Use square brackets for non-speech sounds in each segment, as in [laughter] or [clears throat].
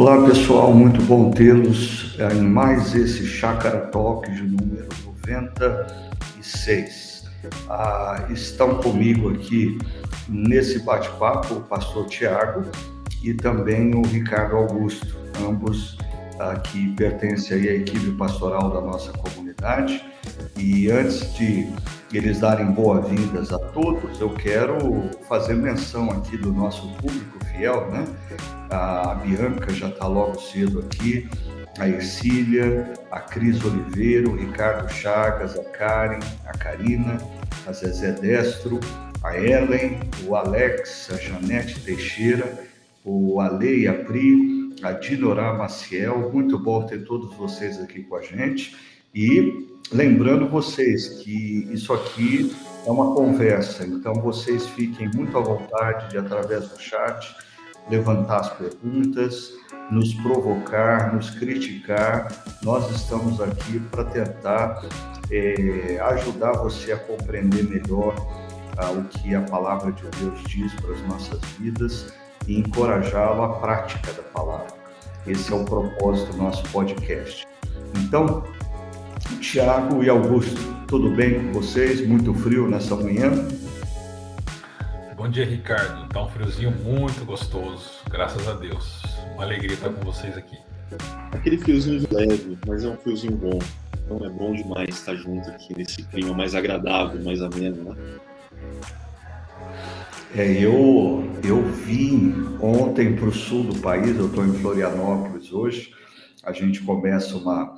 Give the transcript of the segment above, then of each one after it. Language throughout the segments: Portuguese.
Olá pessoal, muito bom tê-los em mais esse Chácara Talk de número 96. Ah, estão comigo aqui nesse bate-papo o pastor Tiago e também o Ricardo Augusto, ambos ah, que pertencem à equipe pastoral da nossa comunidade. E antes de eles darem boas-vindas a todos, eu quero fazer menção aqui do nosso público fiel, né? A Bianca já está logo cedo aqui, a Ercília, a Cris Oliveira, o Ricardo Chagas, a Karen, a Karina, a Zezé Destro, a Ellen, o Alex, a Janete Teixeira, o Ale e a Pri, a Dinorá Maciel. Muito bom ter todos vocês aqui com a gente. E lembrando vocês que isso aqui é uma conversa, então vocês fiquem muito à vontade de, através do chat, levantar as perguntas, nos provocar, nos criticar. Nós estamos aqui para tentar é, ajudar você a compreender melhor ah, o que a palavra de Deus diz para as nossas vidas e encorajá-lo à prática da palavra. Esse é o propósito do nosso podcast. Então, Tiago e Augusto, tudo bem com vocês? Muito frio nessa manhã? Bom dia, Ricardo. Tá um friozinho muito gostoso, graças a Deus. Uma alegria estar com vocês aqui. Aquele friozinho leve, mas é um friozinho bom. Então é bom demais estar junto aqui nesse clima mais agradável, mais ameno, né? É, eu, eu vim ontem para o sul do país, eu estou em Florianópolis hoje. A gente começa uma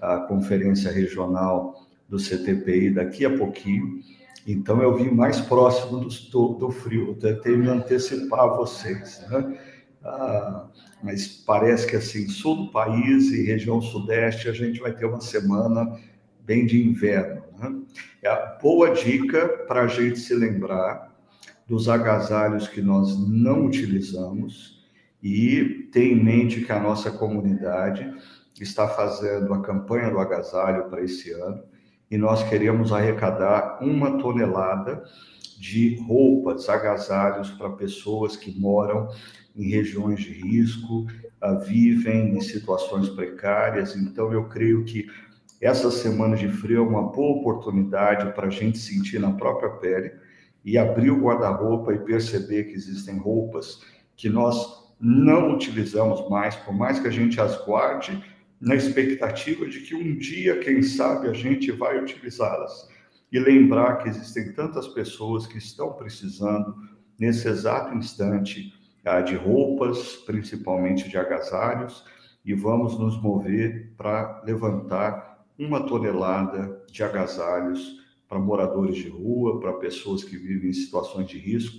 a conferência regional do CTPI daqui a pouquinho. Então eu vim mais próximo do, do, do frio, eu tentei me antecipar a vocês. Né? Ah, mas parece que assim, sul do país e região sudeste, a gente vai ter uma semana bem de inverno. Né? É a boa dica para a gente se lembrar dos agasalhos que nós não utilizamos e ter em mente que a nossa comunidade está fazendo a campanha do agasalho para esse ano e nós queremos arrecadar uma tonelada de roupas, agasalhos para pessoas que moram em regiões de risco, uh, vivem em situações precárias. Então, eu creio que essa semana de frio é uma boa oportunidade para a gente sentir na própria pele e abrir o guarda-roupa e perceber que existem roupas que nós não utilizamos mais, por mais que a gente as guarde, na expectativa de que um dia, quem sabe, a gente vai utilizá-las. E lembrar que existem tantas pessoas que estão precisando, nesse exato instante, ah, de roupas, principalmente de agasalhos, e vamos nos mover para levantar uma tonelada de agasalhos para moradores de rua, para pessoas que vivem em situações de risco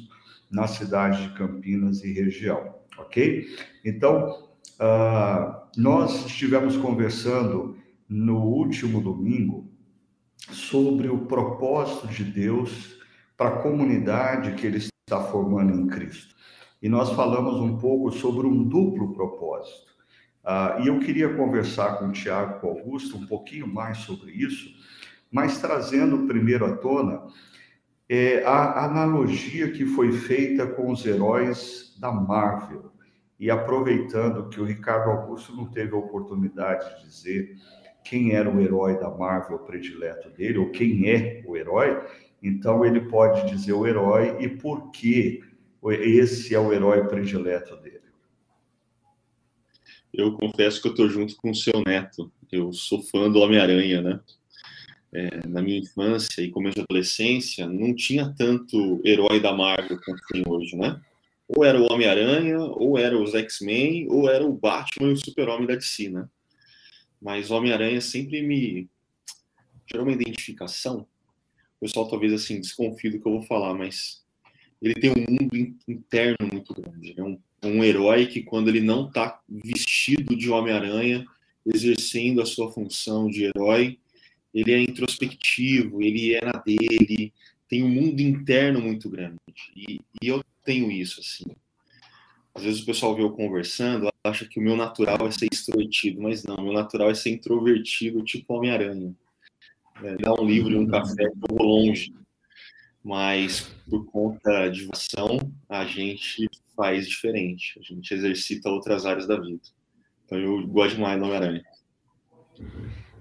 na cidade de Campinas e região, ok? Então, Uh, nós estivemos conversando no último domingo sobre o propósito de Deus para a comunidade que Ele está formando em Cristo. E nós falamos um pouco sobre um duplo propósito. Uh, e eu queria conversar com o Tiago com o Augusto um pouquinho mais sobre isso, mas trazendo primeiro à tona é, a analogia que foi feita com os heróis da Marvel. E aproveitando que o Ricardo Augusto não teve a oportunidade de dizer quem era o herói da Marvel predileto dele, ou quem é o herói, então ele pode dizer o herói e por que esse é o herói predileto dele. Eu confesso que eu estou junto com o seu neto. Eu sou fã do Homem-Aranha, né? É, na minha infância e começo de adolescência, não tinha tanto herói da Marvel quanto tem hoje, né? ou era o Homem-Aranha, ou era os X-Men, ou era o Batman e o Super-Homem da DC, né? Mas Homem-Aranha sempre me gerou uma identificação. O pessoal talvez assim desconfie do que eu vou falar, mas ele tem um mundo interno muito grande. É um, um herói que quando ele não está vestido de Homem-Aranha, exercendo a sua função de herói, ele é introspectivo, ele é na dele, tem um mundo interno muito grande. E, e eu tenho isso, assim. Às vezes o pessoal vê eu conversando, acha que o meu natural é ser extrovertido, mas não, o meu natural é ser introvertido, tipo Homem-Aranha. É, dar um livro e um café, eu vou longe. Mas por conta de ação, a gente faz diferente, a gente exercita outras áreas da vida. Então eu gosto demais do Homem-Aranha.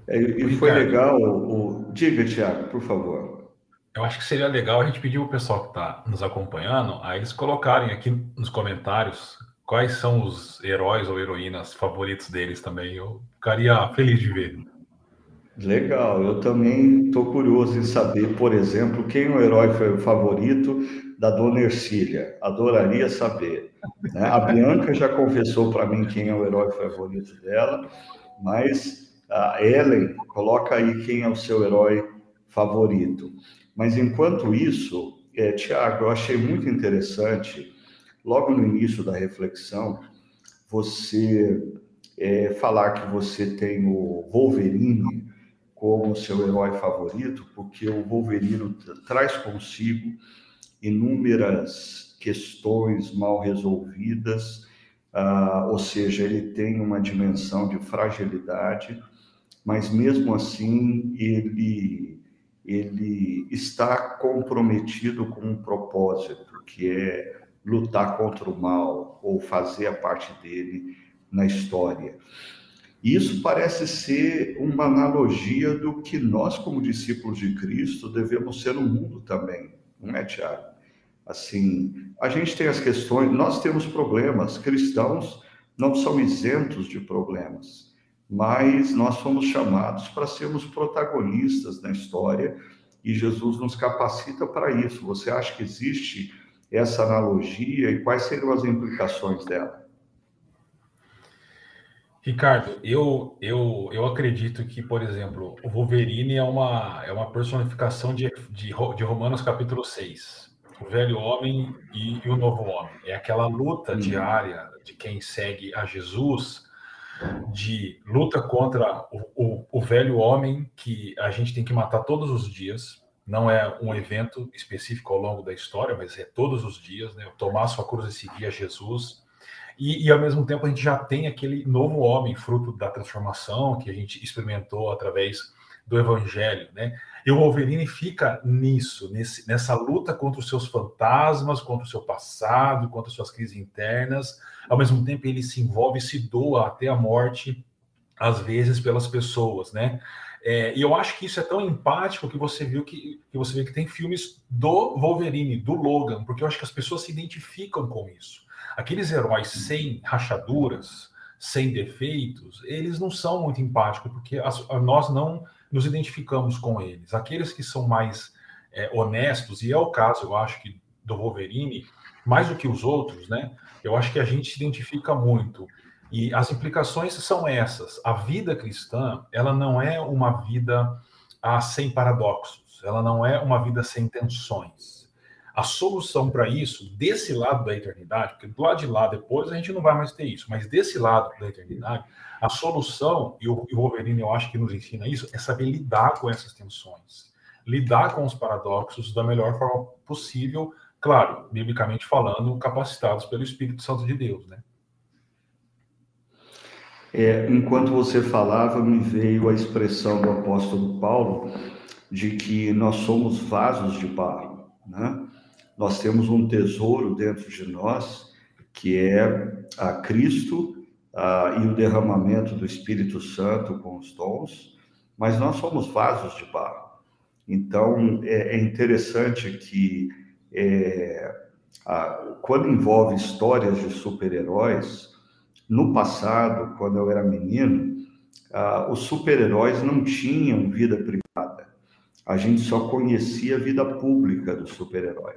É, e foi legal. O... Diga, Tiago, por favor. Eu acho que seria legal a gente pedir o pessoal que está nos acompanhando a eles colocarem aqui nos comentários quais são os heróis ou heroínas favoritos deles também. Eu ficaria feliz de ver. Legal, eu também estou curioso em saber, por exemplo, quem o herói foi o favorito da dona Ercília. Adoraria saber. Né? A Bianca já confessou para mim quem é o herói favorito dela, mas a Ellen, coloca aí quem é o seu herói favorito. Mas enquanto isso, é, Tiago, eu achei muito interessante, logo no início da reflexão, você é, falar que você tem o Wolverine como seu herói favorito, porque o Wolverine traz consigo inúmeras questões mal resolvidas, ah, ou seja, ele tem uma dimensão de fragilidade, mas mesmo assim ele ele está comprometido com um propósito que é lutar contra o mal ou fazer a parte dele na história. Isso parece ser uma analogia do que nós, como discípulos de Cristo, devemos ser no mundo também, não é, Tiago? Assim, a gente tem as questões, nós temos problemas, cristãos não são isentos de problemas, mas nós fomos chamados para sermos protagonistas na história e Jesus nos capacita para isso. Você acha que existe essa analogia e quais seriam as implicações dela? Ricardo, eu, eu, eu acredito que, por exemplo, o Wolverine é uma, é uma personificação de, de, de Romanos capítulo 6. O velho homem e, e o novo homem. É aquela luta uhum. diária de quem segue a Jesus, de luta contra o, o, o velho homem que a gente tem que matar todos os dias. Não é um evento específico ao longo da história, mas é todos os dias, né? Tomar sua cruz e seguir a Jesus e, e, ao mesmo tempo a gente já tem aquele novo homem, fruto da transformação que a gente experimentou através do Evangelho, né? E o Wolverine fica nisso, nesse, nessa luta contra os seus fantasmas, contra o seu passado, contra suas crises internas. Ao mesmo tempo, ele se envolve e se doa até a morte, às vezes, pelas pessoas, né? É, e eu acho que isso é tão empático que você viu que, que você vê que tem filmes do Wolverine, do Logan, porque eu acho que as pessoas se identificam com isso. Aqueles heróis sem rachaduras, sem defeitos, eles não são muito empáticos, porque as, nós não nos identificamos com eles. Aqueles que são mais é, honestos, e é o caso, eu acho que do Wolverine, mais do que os outros, né? Eu acho que a gente se identifica muito. E as implicações são essas. A vida cristã, ela não é uma vida ah, sem paradoxos, ela não é uma vida sem tensões a solução para isso, desse lado da eternidade, porque do lado de lá depois a gente não vai mais ter isso, mas desse lado da eternidade, a solução, e o, Wolverine eu acho que nos ensina isso, é saber lidar com essas tensões, lidar com os paradoxos da melhor forma possível, claro, biblicamente falando, capacitados pelo Espírito Santo de Deus, né? É, enquanto você falava, me veio a expressão do apóstolo Paulo de que nós somos vasos de barro, né? Nós temos um tesouro dentro de nós, que é a Cristo a, e o derramamento do Espírito Santo com os dons, mas nós somos vasos de barro. Então, é, é interessante que é, a, quando envolve histórias de super-heróis, no passado, quando eu era menino, os super-heróis não tinham vida privada. A gente só conhecia a vida pública do super-herói.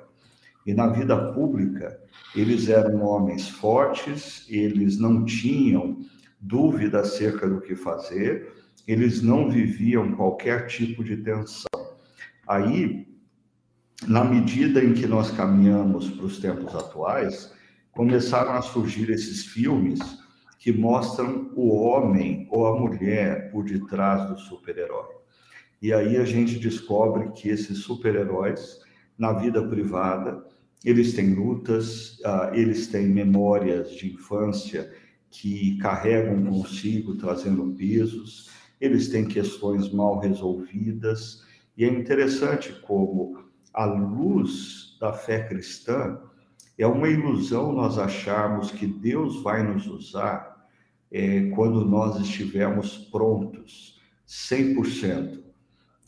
E na vida pública, eles eram homens fortes, eles não tinham dúvida acerca do que fazer, eles não viviam qualquer tipo de tensão. Aí, na medida em que nós caminhamos para os tempos atuais, começaram a surgir esses filmes que mostram o homem ou a mulher por detrás do super-herói. E aí a gente descobre que esses super-heróis, na vida privada, eles têm lutas, uh, eles têm memórias de infância que carregam consigo, trazendo pesos, eles têm questões mal resolvidas, e é interessante como a luz da fé cristã é uma ilusão nós acharmos que Deus vai nos usar é quando nós estivermos prontos, 100%.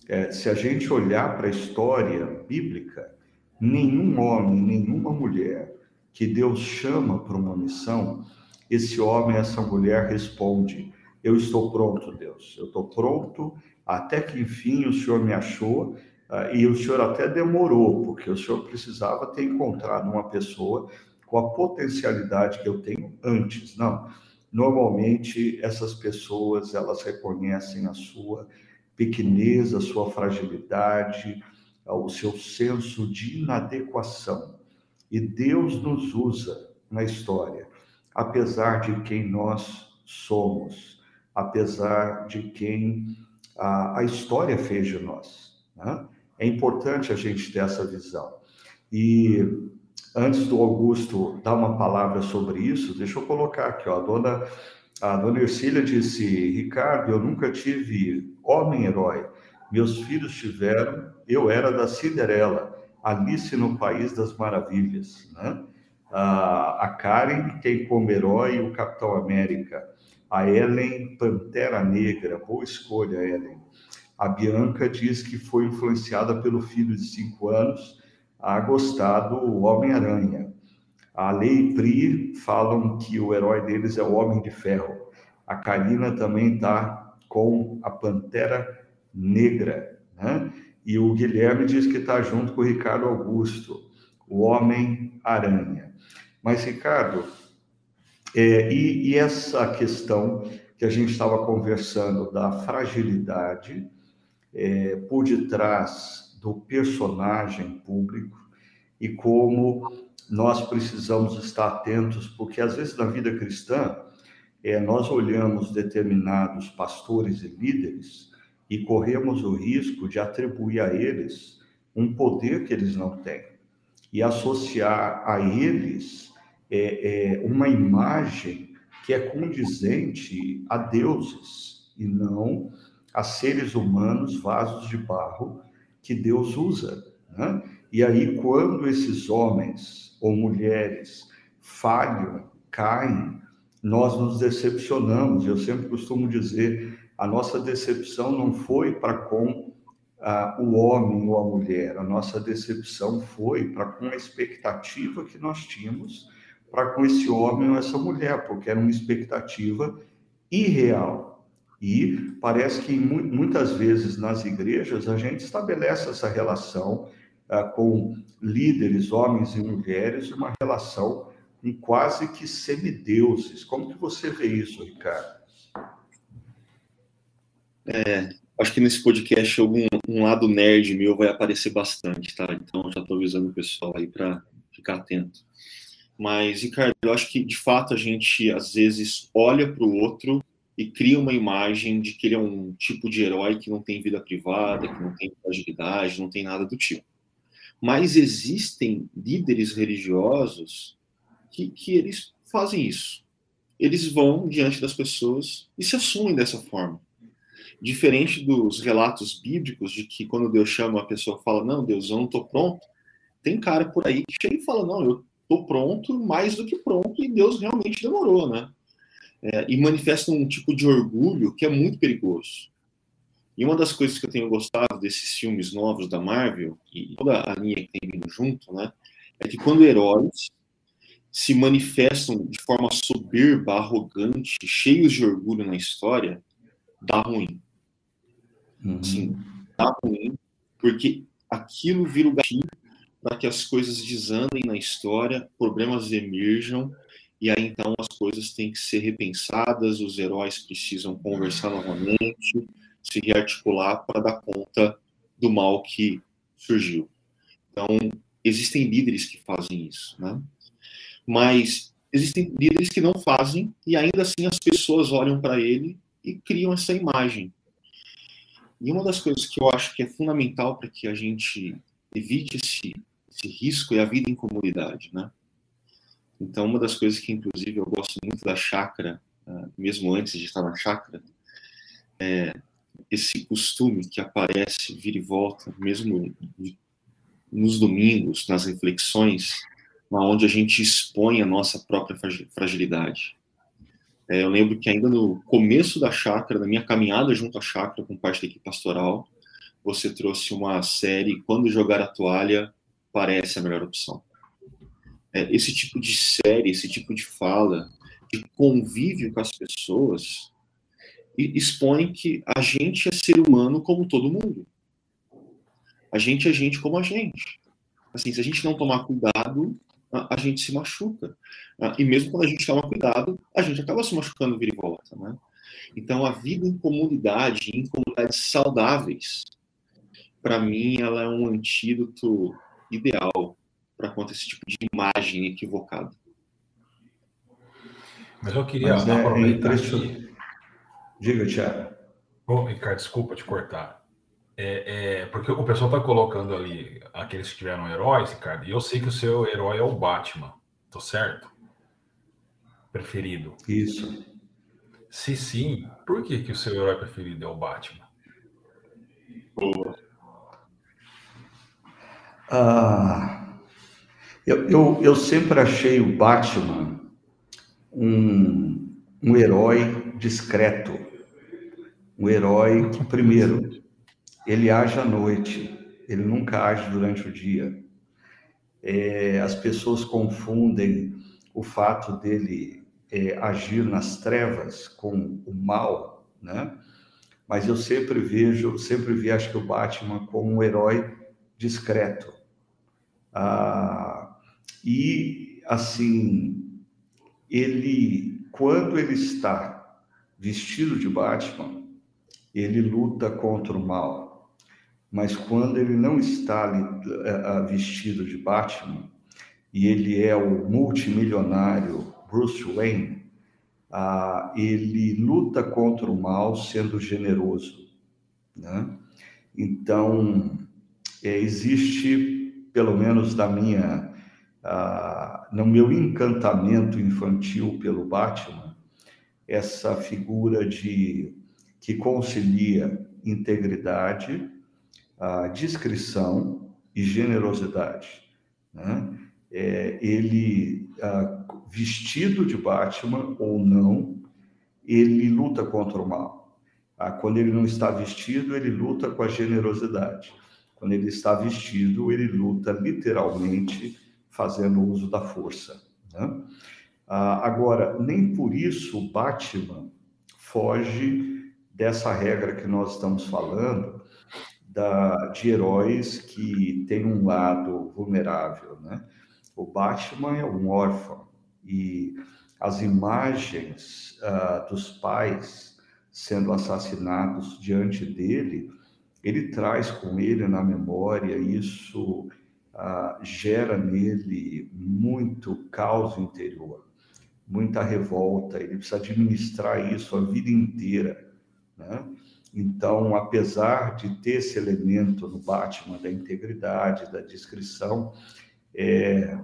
É, se a gente olhar para a história bíblica, nenhum homem, nenhuma mulher que Deus chama para uma missão, esse homem, essa mulher responde: Eu estou pronto, Deus, eu estou pronto, até que enfim o Senhor me achou, uh, e o Senhor até demorou, porque o Senhor precisava ter encontrado uma pessoa com a potencialidade que eu tenho antes. Não, normalmente essas pessoas elas reconhecem a sua pequenez, a sua fragilidade, o seu senso de inadequação. E Deus nos usa na história, apesar de quem nós somos, apesar de quem a, a história fez de nós. Né? É importante a gente ter essa visão. E antes do Augusto dar uma palavra sobre isso, deixa eu colocar aqui, ó, a dona a dona Ercília disse: Ricardo, eu nunca tive homem-herói. Meus filhos tiveram, eu era da Cinderela, Alice no País das Maravilhas. Né? A, Karen tem como herói o Capitão América. A Ellen, Pantera Negra. Boa escolha, Ellen. A Bianca diz que foi influenciada pelo filho de cinco anos a gostar do Homem-Aranha. A Lei e Pri falam que o herói deles é o Homem de Ferro. A Karina também está com a Pantera Negra. Né? E o Guilherme diz que está junto com o Ricardo Augusto, o Homem-Aranha. Mas, Ricardo, é, e, e essa questão que a gente estava conversando da fragilidade é, por detrás do personagem público e como nós precisamos estar atentos, porque às vezes na vida cristã, é, nós olhamos determinados pastores e líderes e corremos o risco de atribuir a eles um poder que eles não têm e associar a eles é, é, uma imagem que é condizente a deuses e não a seres humanos, vasos de barro que Deus usa. Né? E aí, quando esses homens ou mulheres falham, caem, nós nos decepcionamos. Eu sempre costumo dizer: a nossa decepção não foi para com ah, o homem ou a mulher, a nossa decepção foi para com a expectativa que nós tínhamos para com esse homem ou essa mulher, porque era uma expectativa irreal. E parece que muitas vezes nas igrejas a gente estabelece essa relação ah, com líderes, homens e mulheres, uma relação em quase que semideuses. Como que você vê isso, Ricardo? É, acho que nesse podcast algum um lado nerd meu vai aparecer bastante, tá? Então já estou avisando o pessoal aí para ficar atento. Mas, Ricardo, eu acho que de fato a gente às vezes olha para o outro e cria uma imagem de que ele é um tipo de herói que não tem vida privada, que não tem fragilidade, não tem nada do tipo. Mas existem líderes religiosos que, que eles fazem isso. Eles vão diante das pessoas e se assumem dessa forma. Diferente dos relatos bíblicos de que quando Deus chama a pessoa fala, não, Deus, eu não estou pronto. Tem cara por aí que chega e fala, não, eu estou pronto, mais do que pronto, e Deus realmente demorou, né? É, e manifesta um tipo de orgulho que é muito perigoso. E uma das coisas que eu tenho gostado desses filmes novos da Marvel, e toda a linha que tem vindo junto, né, é que quando heróis se manifestam de forma soberba, arrogante, cheios de orgulho na história, dá ruim. Uhum. Sim, dá ruim, porque aquilo vira o gatilho para que as coisas desandem na história, problemas emerjam, e aí então as coisas têm que ser repensadas, os heróis precisam conversar novamente, se rearticular para dar conta do mal que surgiu. Então, existem líderes que fazem isso, né? Mas existem líderes que não fazem e ainda assim as pessoas olham para ele e criam essa imagem. E uma das coisas que eu acho que é fundamental para que a gente evite esse, esse risco é a vida em comunidade, né? Então, uma das coisas que, inclusive, eu gosto muito da chácara, ah, mesmo antes de estar na chácara, é esse costume que aparece, vira e volta, mesmo nos domingos, nas reflexões, onde a gente expõe a nossa própria fragilidade. É, eu lembro que ainda no começo da chácara, na minha caminhada junto à chácara com parte da equipe pastoral, você trouxe uma série Quando Jogar a Toalha Parece a Melhor Opção. É, esse tipo de série, esse tipo de fala, de convívio com as pessoas, expõe que a gente é ser humano como todo mundo. A gente é gente como a gente. Assim, se a gente não tomar cuidado, a, gente se machuca. Ah, e mesmo quando a gente toma cuidado, a gente acaba se machucando vira e volta, né? Então, a vida em comunidade, em comunidades saudáveis, para mim, ela é um antídoto ideal para contra esse tipo de imagem equivocada. Mas eu queria Mas é, aproveitar é Diga, Tiago. Oh, Ricardo, desculpa te cortar. É, é, porque o pessoal está colocando ali aqueles que tiveram heróis, Ricardo, e eu sei que o seu herói é o Batman, tô certo? Preferido. Isso. Se sim, por que, que o seu herói preferido é o Batman? Boa. Ah, eu, eu, eu sempre achei o Batman um, um herói discreto. Um herói que, primeiro, ele age à noite, ele nunca age durante o dia. É, as pessoas confundem o fato dele é, agir nas trevas com o mal, né? Mas eu sempre vejo, sempre vi, acho que o Batman como um herói discreto. Ah, e, assim, ele, quando ele está vestido de Batman, ele luta contra o mal mas quando ele não está ali, uh, vestido de Batman e ele é o multimilionário Bruce Wayne, uh, ele luta contra o mal sendo generoso, né? Então é, existe, pelo menos na minha, uh, no meu encantamento infantil pelo Batman, essa figura de que concilia integridade a discrição e generosidade. Né? É, ele, vestido de Batman ou não, ele luta contra o mal. Ah, quando ele não está vestido, ele luta com a generosidade. Quando ele está vestido, ele luta literalmente fazendo uso da força. Né? Ah, agora, nem por isso o Batman foge dessa regra que nós estamos falando, da, de heróis que têm um lado vulnerável, né? O Batman é um órfão e as imagens uh, dos pais sendo assassinados diante dele, ele traz com ele na memória isso uh, gera nele muito caos interior, muita revolta. Ele precisa administrar isso a vida inteira, né? Então, apesar de ter esse elemento no Batman da integridade, da discrição, é,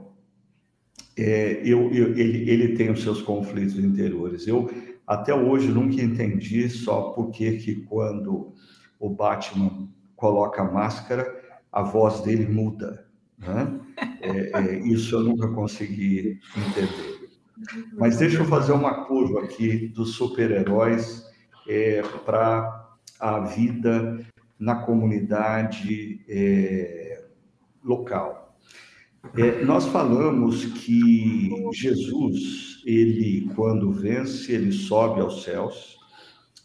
é, eu, eu, ele, ele tem os seus conflitos interiores. Eu até hoje nunca entendi só por que quando o Batman coloca a máscara, a voz dele muda. Né? É, é, isso eu nunca consegui entender. Mas deixa eu fazer uma curva aqui dos super-heróis é, para a vida na comunidade é, local. É, nós falamos que Jesus, ele, quando vence, ele sobe aos céus,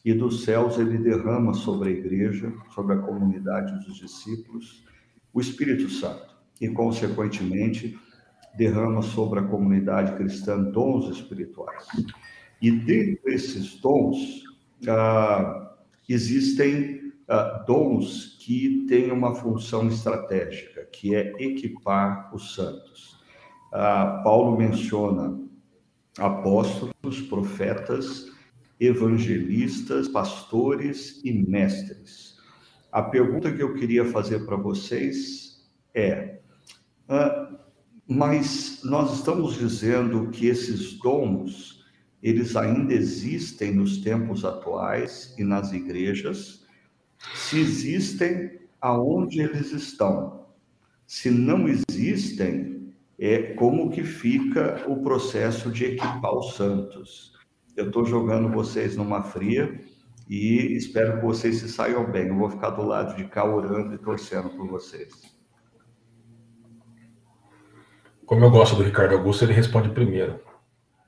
e dos céus ele derrama sobre a igreja, sobre a comunidade dos discípulos, o Espírito Santo, e, consequentemente, derrama sobre a comunidade cristã dons espirituais. E dentre esses dons, ah, existem uh, dons que têm uma função estratégica, que é equipar os santos. Uh, Paulo menciona apóstolos, profetas, evangelistas, pastores e mestres. A pergunta que eu queria fazer para vocês é: uh, mas nós estamos dizendo que esses dons eles ainda existem nos tempos atuais e nas igrejas. Se existem, aonde eles estão? Se não existem, é como que fica o processo de equipar os santos? Eu estou jogando vocês numa fria e espero que vocês se saiam bem. Eu vou ficar do lado de cá orando e torcendo por vocês. Como eu gosto do Ricardo Augusto, ele responde primeiro.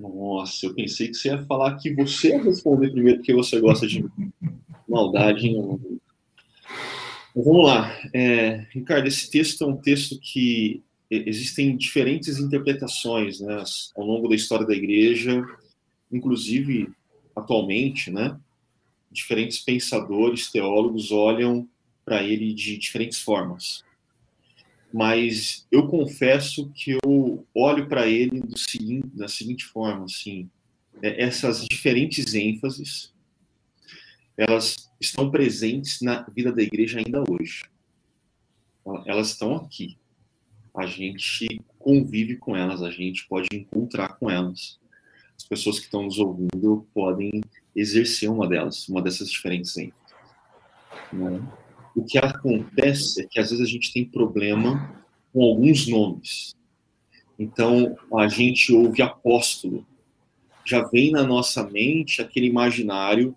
Nossa, eu pensei que você ia falar que você ia responder primeiro porque você gosta de maldade. Mas vamos lá. É, Ricardo, esse texto é um texto que existem diferentes interpretações né, ao longo da história da igreja, inclusive atualmente, né? diferentes pensadores, teólogos olham para ele de diferentes formas. Mas eu confesso que eu olho para ele seguinte, da seguinte forma, assim, é, essas diferentes ênfases, elas estão presentes na vida da igreja ainda hoje. Elas estão aqui. A gente convive com elas, a gente pode encontrar com elas. As pessoas que estão nos ouvindo podem exercer uma delas, uma dessas diferentes ênfases. Né? O que acontece é que às vezes a gente tem problema com alguns nomes. Então, a gente ouve apóstolo, já vem na nossa mente aquele imaginário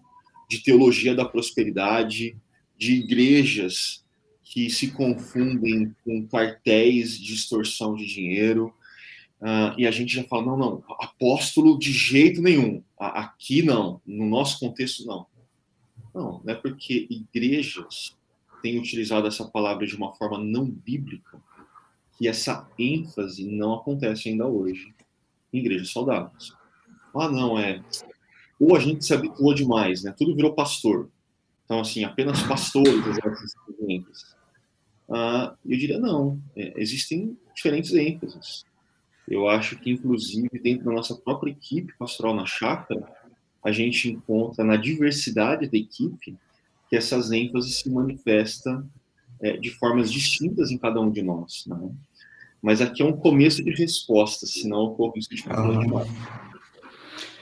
de teologia da prosperidade, de igrejas que se confundem com quartéis de extorsão de dinheiro, Uh, e a gente já fala, não, não, apóstolo de jeito nenhum. Aqui não, no nosso contexto não. Não, não é porque igrejas têm utilizado essa palavra de uma forma não bíblica que essa ênfase não acontece ainda hoje em igrejas saudáveis. Ah, não, é. Ou a gente se habituou demais, né? Tudo virou pastor. Então, assim, apenas pastores [laughs] exercem ênfase. Ah, eu diria, não, é, existem diferentes ênfases. Eu acho que, inclusive, dentro da nossa própria equipe pastoral na chácara, a gente encontra na diversidade da equipe que essas ênfases se manifestam é, de formas distintas em cada um de nós. Né? Mas aqui é um começo de resposta, senão eu corro isso de demais.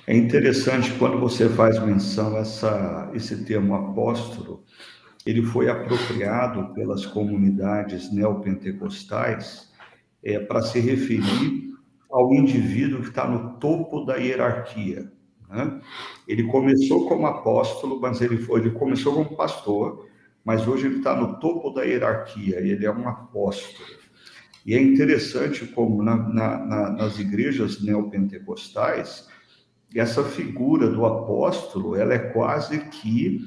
É interessante quando você faz menção a essa, esse termo apóstolo, ele foi apropriado pelas comunidades neopentecostais é, para se referir ao indivíduo que está no topo da hierarquia. Né? Ele começou como apóstolo, mas ele foi, ele começou como pastor, mas hoje ele está no topo da hierarquia. Ele é um apóstolo. E é interessante como na, na, na, nas igrejas neopentecostais essa figura do apóstolo ela é quase que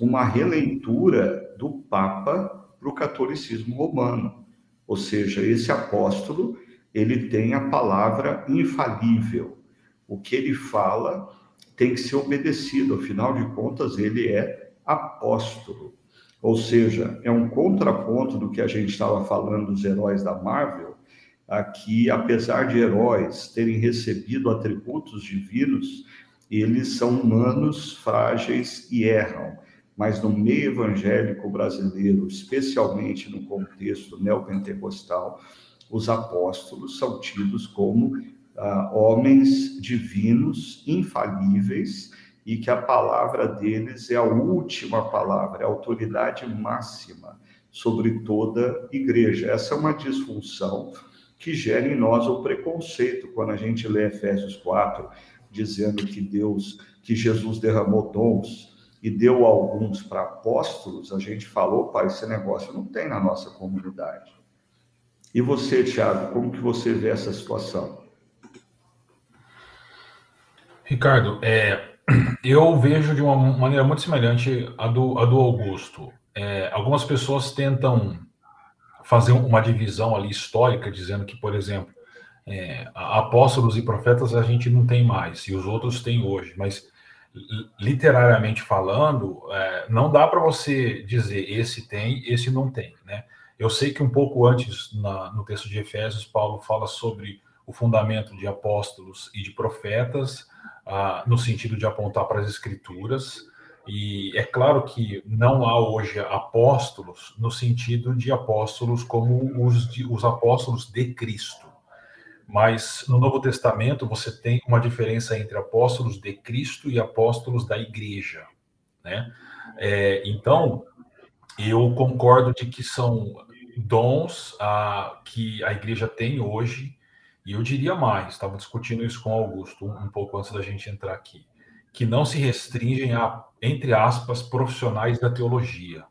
uma releitura do Papa para o catolicismo romano. Ou seja, esse apóstolo ele tem a palavra infalível. O que ele fala tem que ser obedecido, afinal de contas, ele é apóstolo. Ou seja, é um contraponto do que a gente estava falando dos heróis da Marvel, aqui, apesar de heróis terem recebido atributos divinos, eles são humanos, frágeis e erram. Mas no meio evangélico brasileiro, especialmente no contexto neopentecostal, os apóstolos são tidos como homens divinos, infalíveis, e que a palavra deles é a última palavra, é a autoridade máxima sobre toda igreja. Essa é uma disfunção que gera em nós o preconceito quando a gente lê Efésios 4, dizendo que Deus, que Jesus derramou dons e deu alguns para apóstolos, a gente falou, pai, esse negócio não tem na nossa comunidade. E você, Thiago, como que você vê essa situação? Ricardo, é, [clears throat] eu vejo de uma maneira muito semelhante à do, do Augusto. É, algumas pessoas tentam fazer uma divisão ali histórica, dizendo que, por exemplo, é, apóstolos e profetas a gente não tem mais, e os outros têm hoje, mas literariamente falando, é, não dá para você dizer esse tem, esse não tem, né? Eu sei que um pouco antes, na, no texto de Efésios, Paulo fala sobre o fundamento de apóstolos e de profetas, ah, no sentido de apontar para as escrituras. E é claro que não há hoje apóstolos no sentido de apóstolos como os, de, os apóstolos de Cristo. Mas no Novo Testamento você tem uma diferença entre apóstolos de Cristo e apóstolos da igreja. Né? É, então, eu concordo de que são dons a, que a igreja tem hoje, e eu diria mais, estava discutindo isso com Augusto um, um pouco antes da gente entrar aqui, que não se restringem a, entre aspas, profissionais da teologia,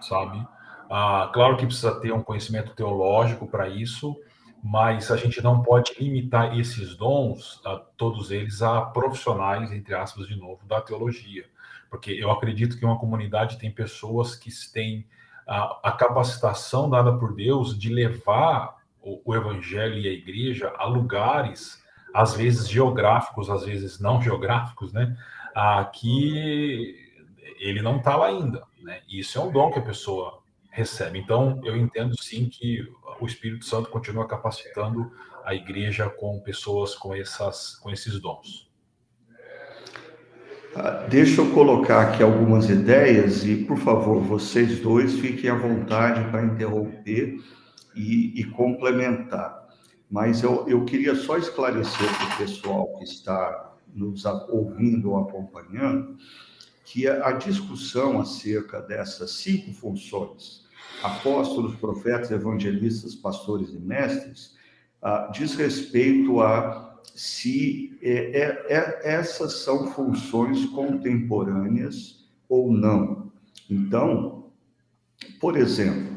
sabe? Ah, claro que precisa ter um conhecimento teológico para isso, mas a gente não pode limitar esses dons, a, todos eles, a profissionais, entre aspas, de novo, da teologia. Porque eu acredito que uma comunidade tem pessoas que têm a, a capacitação dada por Deus de levar o, o evangelho e a igreja a lugares, às vezes geográficos, às vezes não geográficos, né? Aqui ele não está lá ainda, né? Isso é um dom que a pessoa recebe. Então, eu entendo sim que o Espírito Santo continua capacitando a igreja com pessoas com, essas, com esses dons. Ah, deixa eu colocar aqui algumas ideias e, por favor, vocês dois fiquem à vontade para interromper e, e complementar. Mas eu, eu queria só esclarecer para o pessoal que está nos ouvindo ou acompanhando que a, a discussão acerca dessas cinco funções apóstolos, profetas, evangelistas, pastores e mestres, ah, diz respeito a se é, é, é, essas são funções contemporâneas ou não. Então, por exemplo,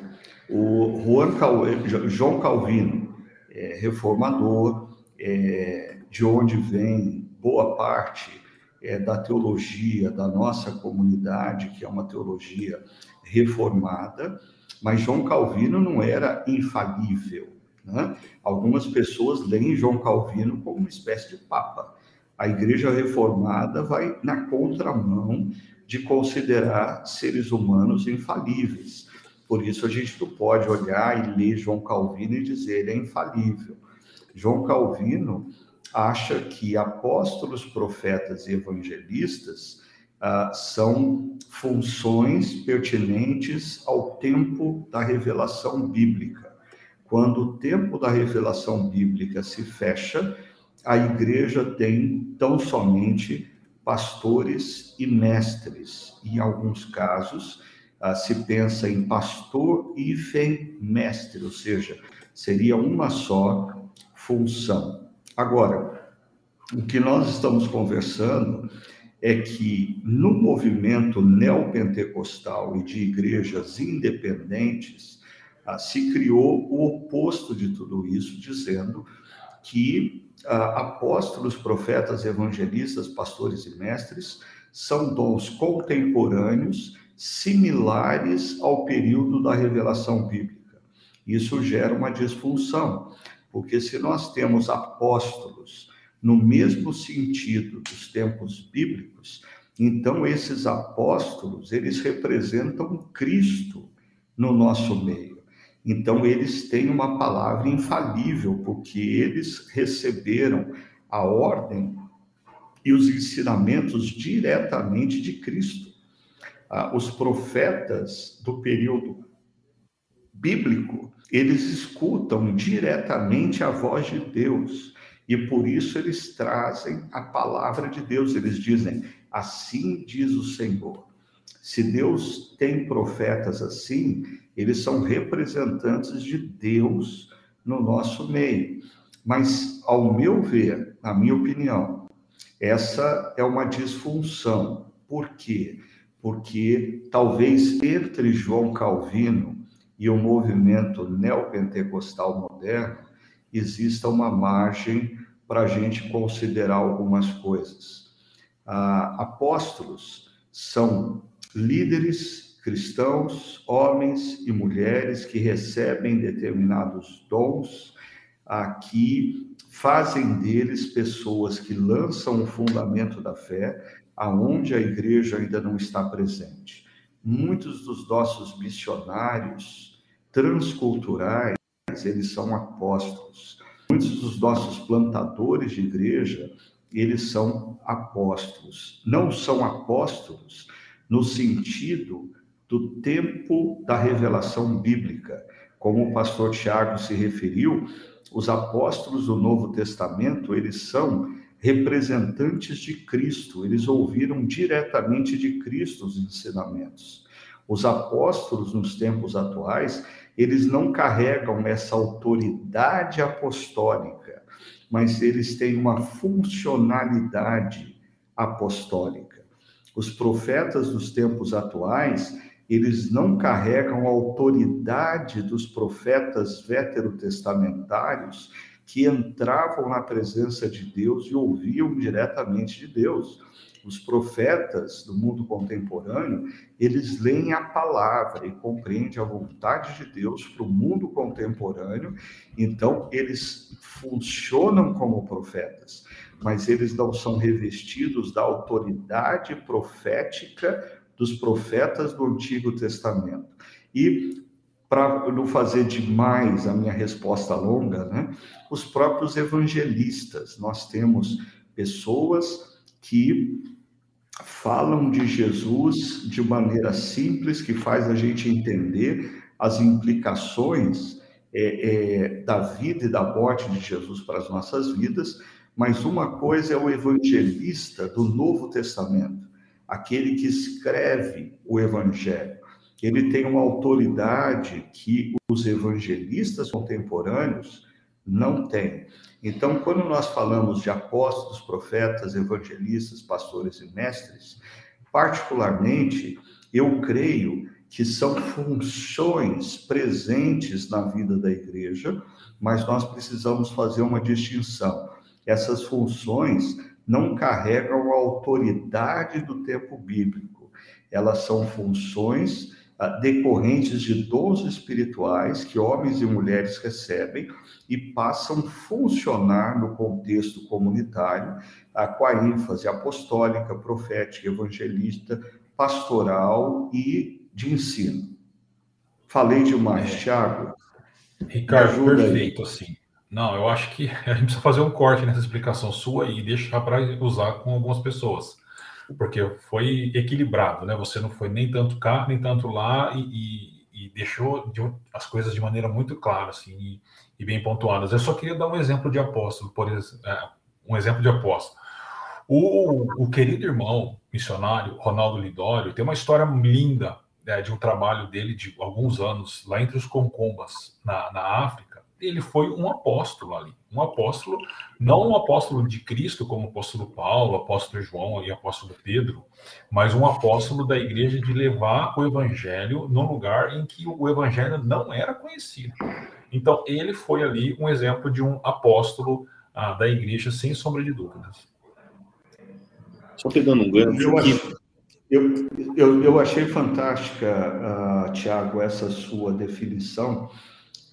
o Juan Cal... João Calvino, é, reformador, é, de onde vem boa parte é, da teologia da nossa comunidade, que é uma teologia reformada, mas João Calvino não era infalível. Né? Algumas pessoas leem João Calvino como uma espécie de papa. A igreja reformada vai na contramão de considerar seres humanos infalíveis. Por isso a gente não pode olhar e ler João Calvino e dizer ele é infalível. João Calvino acha que apóstolos, profetas e evangelistas ah, são funções pertinentes ao tempo da revelação bíblica. Quando o tempo da revelação bíblica se fecha, a igreja tem tão somente pastores e mestres. Em alguns casos, ah, se pensa em pastor e mestre, ou seja, seria uma só função. Agora, o que nós estamos conversando é que no movimento neopentecostal e de igrejas independentes, ah, se criou o oposto de tudo isso, dizendo que ah, apóstolos, profetas, evangelistas, pastores e mestres são dons contemporâneos, similares ao período da revelação bíblica. Isso gera uma disfunção, porque se nós temos apóstolos, no mesmo sentido dos tempos bíblicos, então esses apóstolos, eles representam Cristo no nosso meio. Então eles têm uma palavra infalível, porque eles receberam a ordem e os ensinamentos diretamente de Cristo. Ah, os profetas do período bíblico, eles escutam diretamente a voz de Deus. E por isso eles trazem a palavra de Deus. Eles dizem: Assim diz o Senhor. Se Deus tem profetas assim, eles são representantes de Deus no nosso meio. Mas, ao meu ver, na minha opinião, essa é uma disfunção. Por quê? Porque talvez entre João Calvino e o movimento neopentecostal moderno exista uma margem para a gente considerar algumas coisas. Ah, apóstolos são líderes cristãos, homens e mulheres que recebem determinados dons, ah, que fazem deles pessoas que lançam o fundamento da fé aonde a igreja ainda não está presente. Muitos dos nossos missionários transculturais, eles são apóstolos. Muitos dos nossos plantadores de igreja, eles são apóstolos. Não são apóstolos no sentido do tempo da revelação bíblica. Como o pastor Tiago se referiu, os apóstolos do Novo Testamento, eles são representantes de Cristo, eles ouviram diretamente de Cristo os ensinamentos. Os apóstolos nos tempos atuais, eles não carregam essa autoridade apostólica, mas eles têm uma funcionalidade apostólica. Os profetas dos tempos atuais, eles não carregam a autoridade dos profetas veterotestamentários que entravam na presença de Deus e ouviam diretamente de Deus. Os profetas do mundo contemporâneo, eles leem a palavra e compreendem a vontade de Deus para o mundo contemporâneo, então eles funcionam como profetas, mas eles não são revestidos da autoridade profética dos profetas do Antigo Testamento. E para não fazer demais a minha resposta longa, né? Os próprios evangelistas, nós temos pessoas que falam de Jesus de maneira simples, que faz a gente entender as implicações é, é, da vida e da morte de Jesus para as nossas vidas, mas uma coisa é o evangelista do Novo Testamento, aquele que escreve o Evangelho. Ele tem uma autoridade que os evangelistas contemporâneos não têm. Então, quando nós falamos de apóstolos, profetas, evangelistas, pastores e mestres, particularmente, eu creio que são funções presentes na vida da igreja, mas nós precisamos fazer uma distinção. Essas funções não carregam a autoridade do tempo bíblico, elas são funções decorrentes de dons espirituais que homens e mulheres recebem e passam a funcionar no contexto comunitário ah, com a ênfase apostólica, profética, evangelista, pastoral e de ensino. Falei demais, é. Tiago. Ricardo, perfeito, aí. assim. Não, eu acho que [laughs] a gente precisa fazer um corte nessa explicação sua e deixar para usar com algumas pessoas porque foi equilibrado, né? Você não foi nem tanto cá, nem tanto lá, e, e, e deixou de, as coisas de maneira muito clara, assim, e, e, bem pontuadas. Eu só queria dar um exemplo de apóstolo, por exemplo, é, um exemplo de apóstolo. O, o, querido irmão missionário Ronaldo Lidório tem uma história linda né, de um trabalho dele de alguns anos lá entre os concombas na, na África ele foi um apóstolo ali. Um apóstolo, não um apóstolo de Cristo, como o apóstolo Paulo, apóstolo João e apóstolo Pedro, mas um apóstolo da igreja de levar o evangelho num lugar em que o evangelho não era conhecido. Então, ele foi ali um exemplo de um apóstolo ah, da igreja, sem sombra de dúvidas. Só pegando um gancho eu, aqui. Eu, eu, eu achei fantástica, uh, Tiago, essa sua definição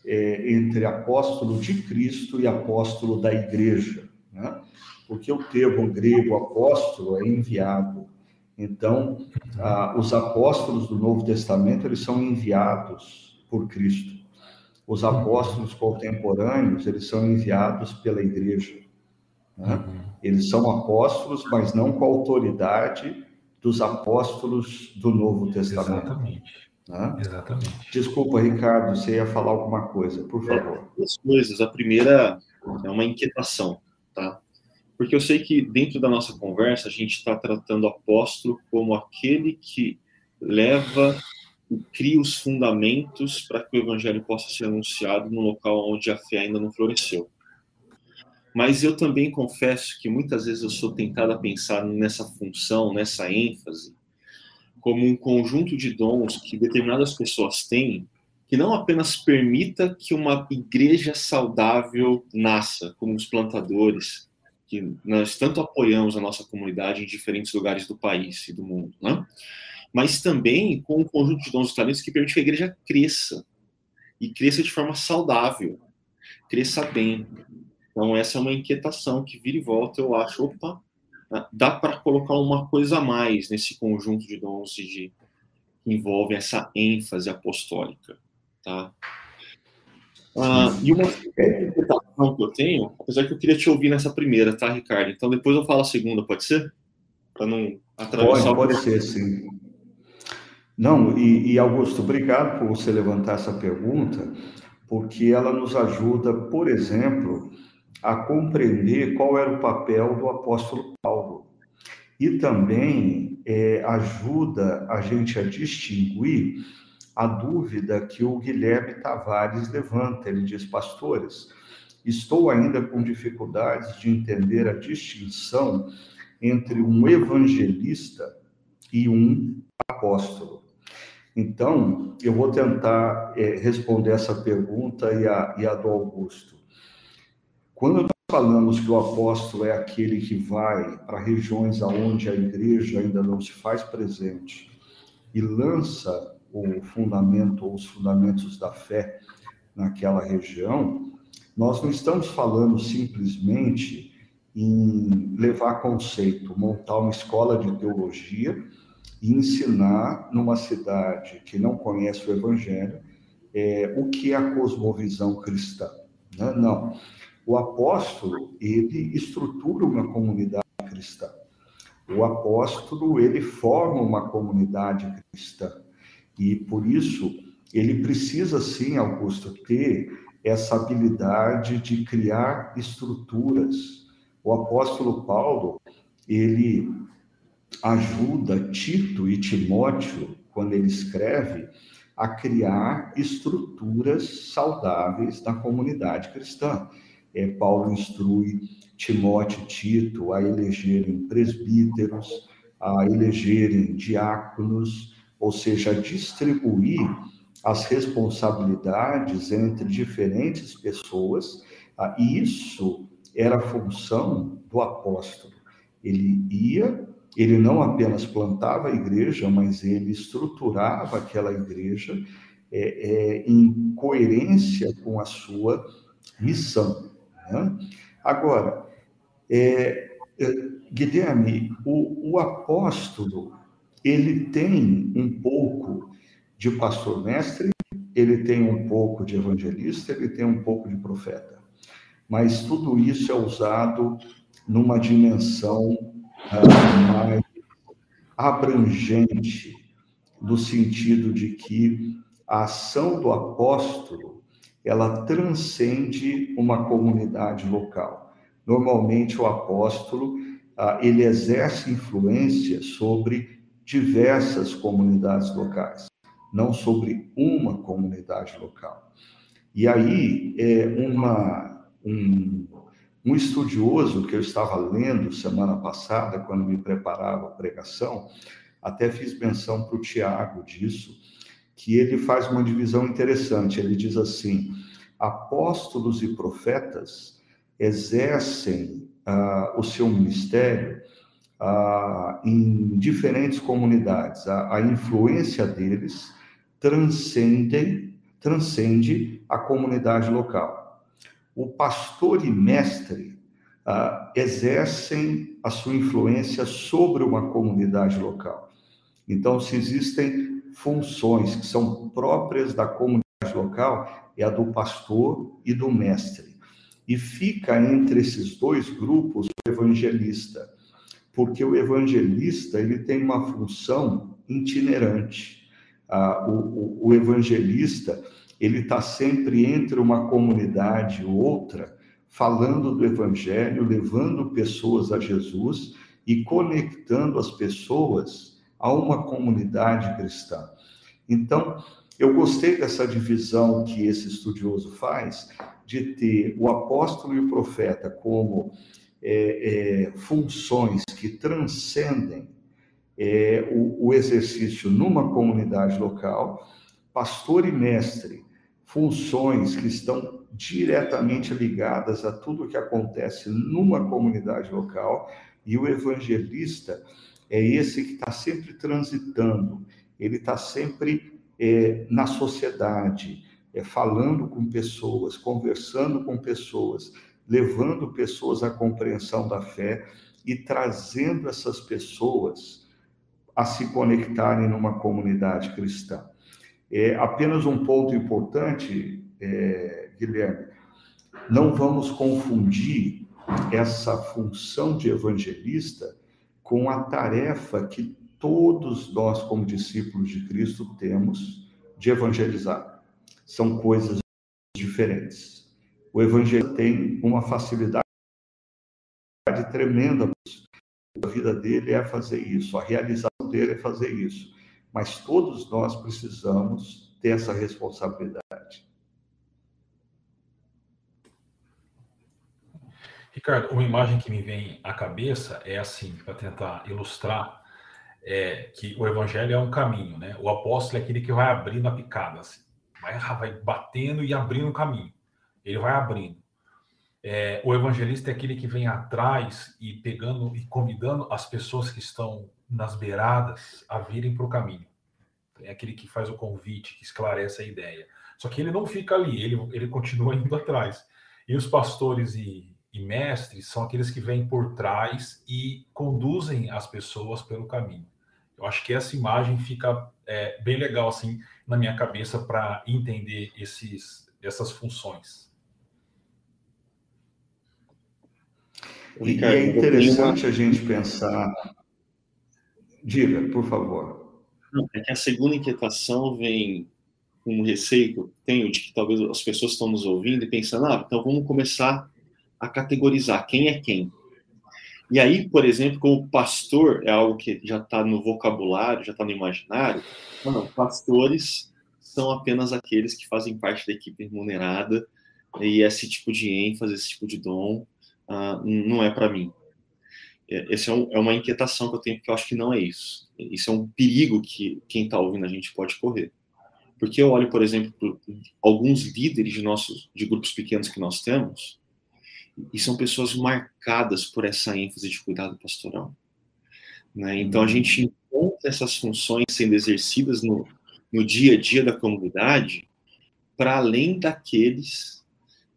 é, entre apóstolo de Cristo e apóstolo da igreja, né? porque o termo grego apóstolo é enviado. Então, os apóstolos do Novo Testamento eles são enviados por Cristo. Os apóstolos contemporâneos eles são enviados pela igreja. Né? Eles são apóstolos, mas não com a autoridade dos apóstolos do Novo Testamento. Exatamente. Né? Exatamente. Desculpa, Ricardo, você ia falar alguma coisa, por é, favor. É, duas coisas. A primeira é uma inquietação, tá? Porque eu sei que dentro da nossa conversa a gente está tratando o apóstolo como aquele que leva e cria os fundamentos para que o evangelho possa ser anunciado no local onde a fé ainda não floresceu. Mas eu também confesso que muitas vezes eu sou tentado a pensar nessa função, nessa ênfase, como um conjunto de dons que determinadas pessoas têm, que não apenas permita que uma igreja saudável nasça, como os plantadores, que nós tanto apoiamos a nossa comunidade em diferentes lugares do país e do mundo, né? mas também com um conjunto de dons e talentos que permite que a igreja cresça, e cresça de forma saudável, cresça bem. Então, essa é uma inquietação que vira e volta, eu acho, opa, dá para colocar uma coisa a mais nesse conjunto de dons de, que envolve essa ênfase apostólica, tá? Ah, e uma interpretação que eu tenho, apesar que eu queria te ouvir nessa primeira, tá, Ricardo? Então depois eu falo a segunda, pode ser? Para não atravessar. Pode, pode ser, sim. Não, e, e Augusto, obrigado por você levantar essa pergunta, porque ela nos ajuda, por exemplo, a compreender qual era o papel do apóstolo. E também é, ajuda a gente a distinguir a dúvida que o Guilherme Tavares levanta. Ele diz, pastores, estou ainda com dificuldades de entender a distinção entre um evangelista e um apóstolo. Então, eu vou tentar é, responder essa pergunta e a, e a do Augusto. Quando nós falamos que o apóstolo é aquele que vai para regiões aonde a igreja ainda não se faz presente e lança o fundamento ou os fundamentos da fé naquela região, nós não estamos falando simplesmente em levar conceito, montar uma escola de teologia e ensinar numa cidade que não conhece o Evangelho é, o que é a cosmovisão cristã. Né? Não. O apóstolo, ele estrutura uma comunidade cristã. O apóstolo, ele forma uma comunidade cristã. E por isso, ele precisa, sim, Augusto, ter essa habilidade de criar estruturas. O apóstolo Paulo, ele ajuda Tito e Timóteo, quando ele escreve, a criar estruturas saudáveis na comunidade cristã. É, Paulo instrui Timóteo e Tito a elegerem presbíteros, a elegerem diáconos, ou seja, a distribuir as responsabilidades entre diferentes pessoas, ah, e isso era função do apóstolo. Ele ia ele não apenas plantava a igreja, mas ele estruturava aquela igreja é, é, em coerência com a sua missão. Né? Agora, é, é, Guilherme, o, o apóstolo, ele tem um pouco de pastor-mestre, ele tem um pouco de evangelista, ele tem um pouco de profeta. Mas tudo isso é usado numa dimensão mais abrangente, no sentido de que a ação do apóstolo ela transcende uma comunidade local. Normalmente o apóstolo ah, ele exerce influência sobre diversas comunidades locais, não sobre uma comunidade local. E aí é uma um, um estudioso que eu estava lendo semana passada, quando me preparava a pregação, até fiz menção para o Tiago disso, que ele faz uma divisão interessante. Ele diz assim: apóstolos e profetas exercem ah, o seu ministério ah, em diferentes comunidades. A, a influência deles transcende, transcende a comunidade local o pastor e mestre ah, exercem a sua influência sobre uma comunidade local. Então, se existem funções que são próprias da comunidade local, é a do pastor e do mestre. E fica entre esses dois grupos o evangelista, porque o evangelista ele tem uma função itinerante. Ah, o, o, o evangelista ele está sempre entre uma comunidade e outra, falando do Evangelho, levando pessoas a Jesus e conectando as pessoas a uma comunidade cristã. Então, eu gostei dessa divisão que esse estudioso faz, de ter o apóstolo e o profeta como é, é, funções que transcendem é, o, o exercício numa comunidade local, pastor e mestre funções que estão diretamente ligadas a tudo o que acontece numa comunidade local, e o evangelista é esse que está sempre transitando, ele está sempre é, na sociedade, é, falando com pessoas, conversando com pessoas, levando pessoas à compreensão da fé e trazendo essas pessoas a se conectarem numa comunidade cristã. É, apenas um ponto importante, é, Guilherme, não vamos confundir essa função de evangelista com a tarefa que todos nós, como discípulos de Cristo, temos de evangelizar. São coisas diferentes. O evangelho tem uma facilidade tremenda. A vida dele é fazer isso, a realização dele é fazer isso mas todos nós precisamos ter essa responsabilidade. Ricardo, uma imagem que me vem à cabeça é assim, para tentar ilustrar, é que o evangelho é um caminho, né? O apóstolo é aquele que vai abrindo a picada, assim, vai, vai batendo e abrindo o caminho. Ele vai abrindo. É, o evangelista é aquele que vem atrás e pegando e convidando as pessoas que estão nas beiradas a virem para o caminho. É aquele que faz o convite, que esclarece a ideia. Só que ele não fica ali, ele, ele continua indo [laughs] atrás. E os pastores e, e mestres são aqueles que vêm por trás e conduzem as pessoas pelo caminho. Eu acho que essa imagem fica é, bem legal assim na minha cabeça para entender esses, essas funções. E, é interessante a gente pensar. Diga, por favor. É que a segunda inquietação vem com um receio que eu tenho de que talvez as pessoas estão nos ouvindo e pensando, ah, então vamos começar a categorizar quem é quem. E aí, por exemplo, como pastor é algo que já está no vocabulário, já está no imaginário, não, pastores são apenas aqueles que fazem parte da equipe remunerada e esse tipo de ênfase, esse tipo de dom uh, não é para mim. É, essa é, um, é, uma inquietação que eu tenho, porque eu acho que não é isso. Isso é um perigo que quem está ouvindo a gente pode correr. Porque eu olho, por exemplo, alguns líderes de nossos de grupos pequenos que nós temos, e são pessoas marcadas por essa ênfase de cuidado pastoral. Né? Então a uhum. gente encontra essas funções sendo exercidas no, no dia a dia da comunidade, para além daqueles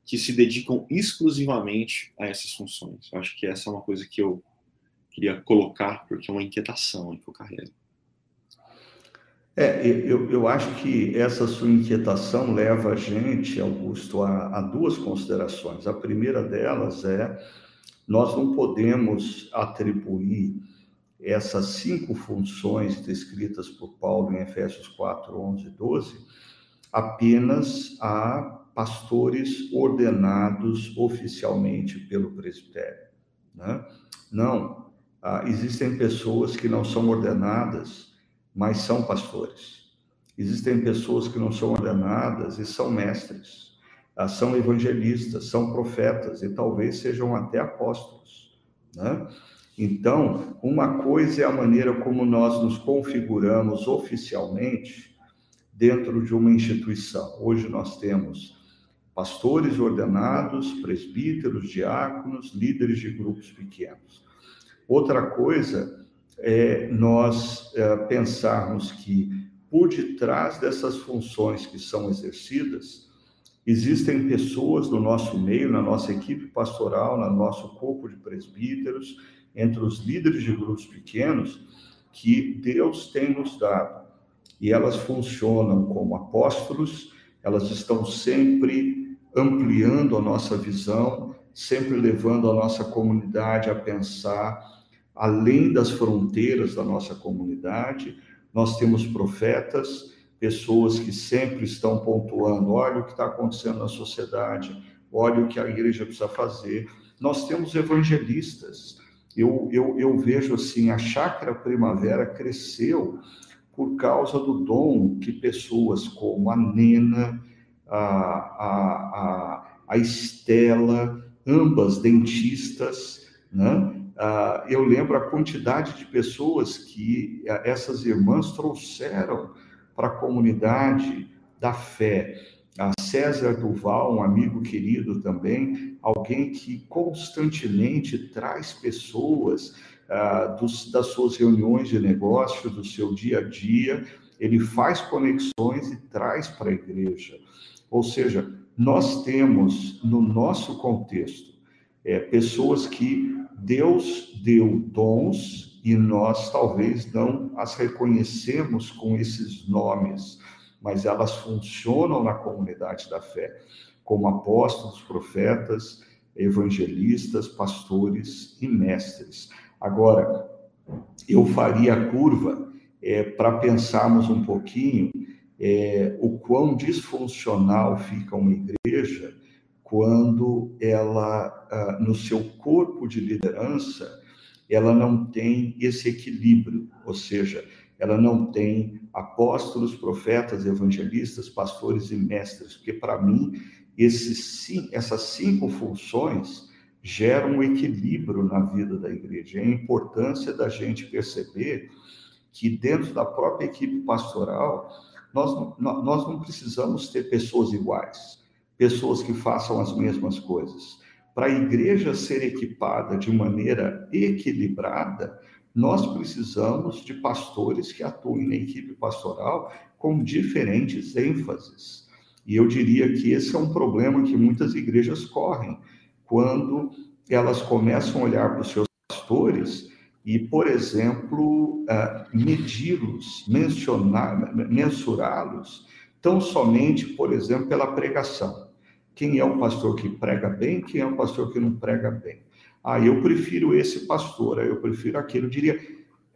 que se dedicam exclusivamente a essas funções. Eu acho que essa é uma coisa que eu queria colocar, porque é uma inquietação que eu carrego. É, eu, eu acho que essa sua inquietação leva a gente, Augusto, a, a duas considerações. A primeira delas é nós não podemos atribuir essas cinco funções descritas por Paulo em Efésios 4, 11 e 12 apenas a pastores ordenados oficialmente pelo presbitério. Né? Não, ah, existem pessoas que não são ordenadas mas são pastores. Existem pessoas que não são ordenadas e são mestres, ah, são evangelistas, são profetas e talvez sejam até apóstolos. Né? Então, uma coisa é a maneira como nós nos configuramos oficialmente dentro de uma instituição. Hoje nós temos pastores ordenados, presbíteros, diáconos, líderes de grupos pequenos. Outra coisa é, nós é, pensarmos que por detrás dessas funções que são exercidas, existem pessoas no nosso meio, na nossa equipe pastoral, no nosso corpo de presbíteros, entre os líderes de grupos pequenos, que Deus tem nos dado. E elas funcionam como apóstolos, elas estão sempre ampliando a nossa visão, sempre levando a nossa comunidade a pensar além das fronteiras da nossa comunidade. Nós temos profetas, pessoas que sempre estão pontuando: olha o que está acontecendo na sociedade, olha o que a igreja precisa fazer. Nós temos evangelistas. Eu, eu, eu vejo assim: a chácara primavera cresceu por causa do dom que pessoas como a Nena, a, a, a, a Estela, ambas dentistas, né? Ah, eu lembro a quantidade de pessoas que ah, essas irmãs trouxeram para a comunidade da fé. A César Duval, um amigo querido também, alguém que constantemente traz pessoas ah, dos, das suas reuniões de negócio, do seu dia a dia, ele faz conexões e traz para a igreja. Ou seja, nós temos no nosso contexto é, pessoas que Deus deu dons e nós talvez não as reconhecemos com esses nomes, mas elas funcionam na comunidade da fé, como apóstolos, profetas, evangelistas, pastores e mestres. Agora, eu faria a curva é, para pensarmos um pouquinho é, o quão disfuncional fica uma igreja quando ela, ah, no seu corpo de liderança, ela não tem esse equilíbrio, ou seja, ela não tem apóstolos, profetas, evangelistas, pastores e mestres, porque para mim esses, essas cinco funções gera um equilíbrio na vida da igreja. É a importância da gente perceber que dentro da própria equipe pastoral, nós, nós não precisamos ter pessoas iguais, pessoas que façam as mesmas coisas. Para a igreja ser equipada de maneira equilibrada, nós precisamos de pastores que atuem na equipe pastoral com diferentes ênfases. E eu diria que esse é um problema que muitas igrejas correm quando elas começam a olhar para os seus pastores e, por exemplo, uh, medi-los, mencionar, mensurá-los, tão somente, por exemplo, pela pregação. Quem é o pastor que prega bem, quem é o pastor que não prega bem. Ah, eu prefiro esse pastor, eu prefiro aquele. Eu diria,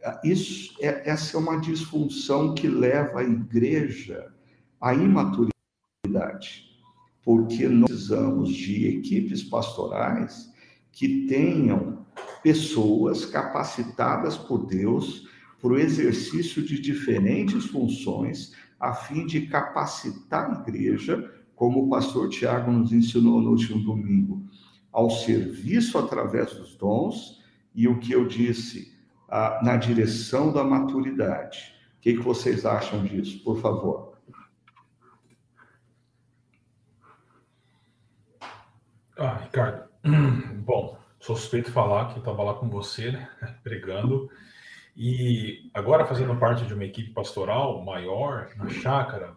ah, isso é, essa é uma disfunção que leva a igreja à imaturidade, porque nós precisamos de equipes pastorais que tenham pessoas capacitadas por Deus para o exercício de diferentes funções, a fim de capacitar a igreja, como o pastor Tiago nos ensinou no último domingo, ao serviço através dos dons e o que eu disse, a, na direção da maturidade. O que, que vocês acham disso, por favor? Ah, Ricardo, [clears throat] bom, suspeito falar que estava lá com você, né, [laughs] pregando. E agora fazendo parte de uma equipe pastoral maior na chácara,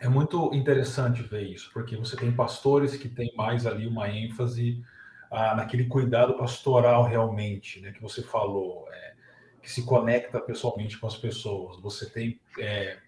é muito interessante ver isso, porque você tem pastores que têm mais ali uma ênfase ah, naquele cuidado pastoral realmente, né, que você falou, é, que se conecta pessoalmente com as pessoas. Você tem é,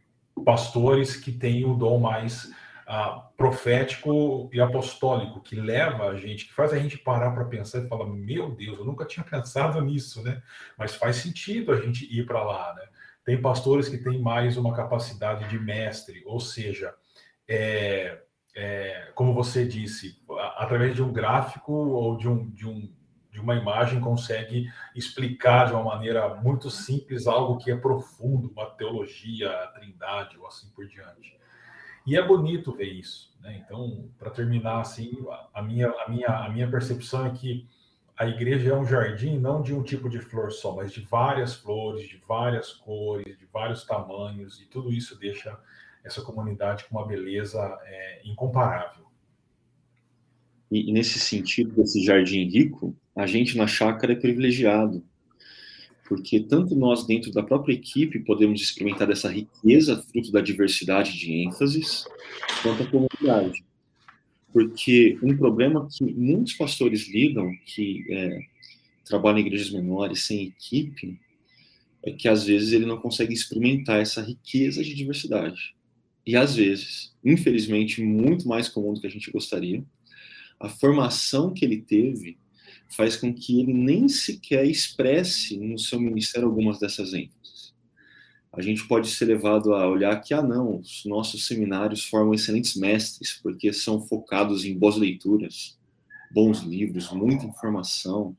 pastores que têm o dom mais ah, profético e apostólico que leva a gente, que faz a gente parar para pensar e falar: meu Deus, eu nunca tinha [laughs] pensado nisso, né? Mas faz sentido a gente ir para lá, né? Tem pastores que têm mais uma capacidade de mestre, ou seja, é, é, como você disse, através de um gráfico ou de, um, de, um, de uma imagem consegue explicar de uma maneira muito simples algo que é profundo, uma teologia, a trindade ou assim por diante. E é bonito ver isso. Né? Então, para terminar assim, a minha, a, minha, a minha percepção é que a igreja é um jardim não de um tipo de flor só, mas de várias flores, de várias cores, de vários tamanhos, e tudo isso deixa essa comunidade com uma beleza é, incomparável. E, e nesse sentido, desse jardim rico, a gente na chácara é privilegiado, porque tanto nós dentro da própria equipe podemos experimentar dessa riqueza fruto da diversidade de ênfases, quanto a comunidade. Porque um problema que muitos pastores lidam, que é, trabalham em igrejas menores sem equipe, é que às vezes ele não consegue experimentar essa riqueza de diversidade. E às vezes, infelizmente, muito mais comum do que a gente gostaria, a formação que ele teve faz com que ele nem sequer expresse no seu ministério algumas dessas ênfases. A gente pode ser levado a olhar que, ah, não, os nossos seminários formam excelentes mestres, porque são focados em boas leituras, bons livros, muita informação,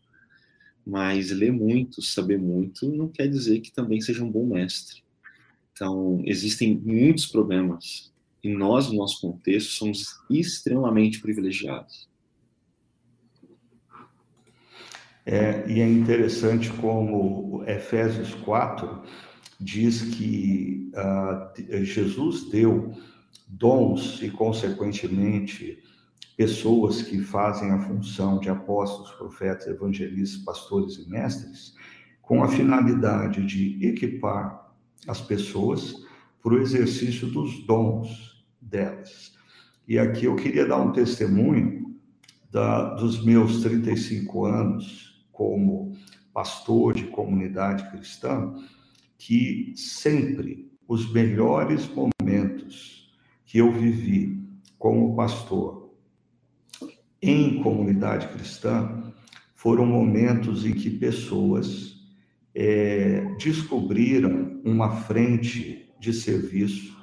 mas ler muito, saber muito, não quer dizer que também seja um bom mestre. Então, existem muitos problemas, e nós, no nosso contexto, somos extremamente privilegiados. É, e é interessante como Efésios 4 diz que uh, Jesus deu dons e, consequentemente, pessoas que fazem a função de apóstolos, profetas, evangelistas, pastores e mestres, com a finalidade de equipar as pessoas para o exercício dos dons delas. E aqui eu queria dar um testemunho da, dos meus 35 anos como pastor de comunidade cristã, que sempre os melhores momentos que eu vivi como pastor em comunidade cristã foram momentos em que pessoas é, descobriram uma frente de serviço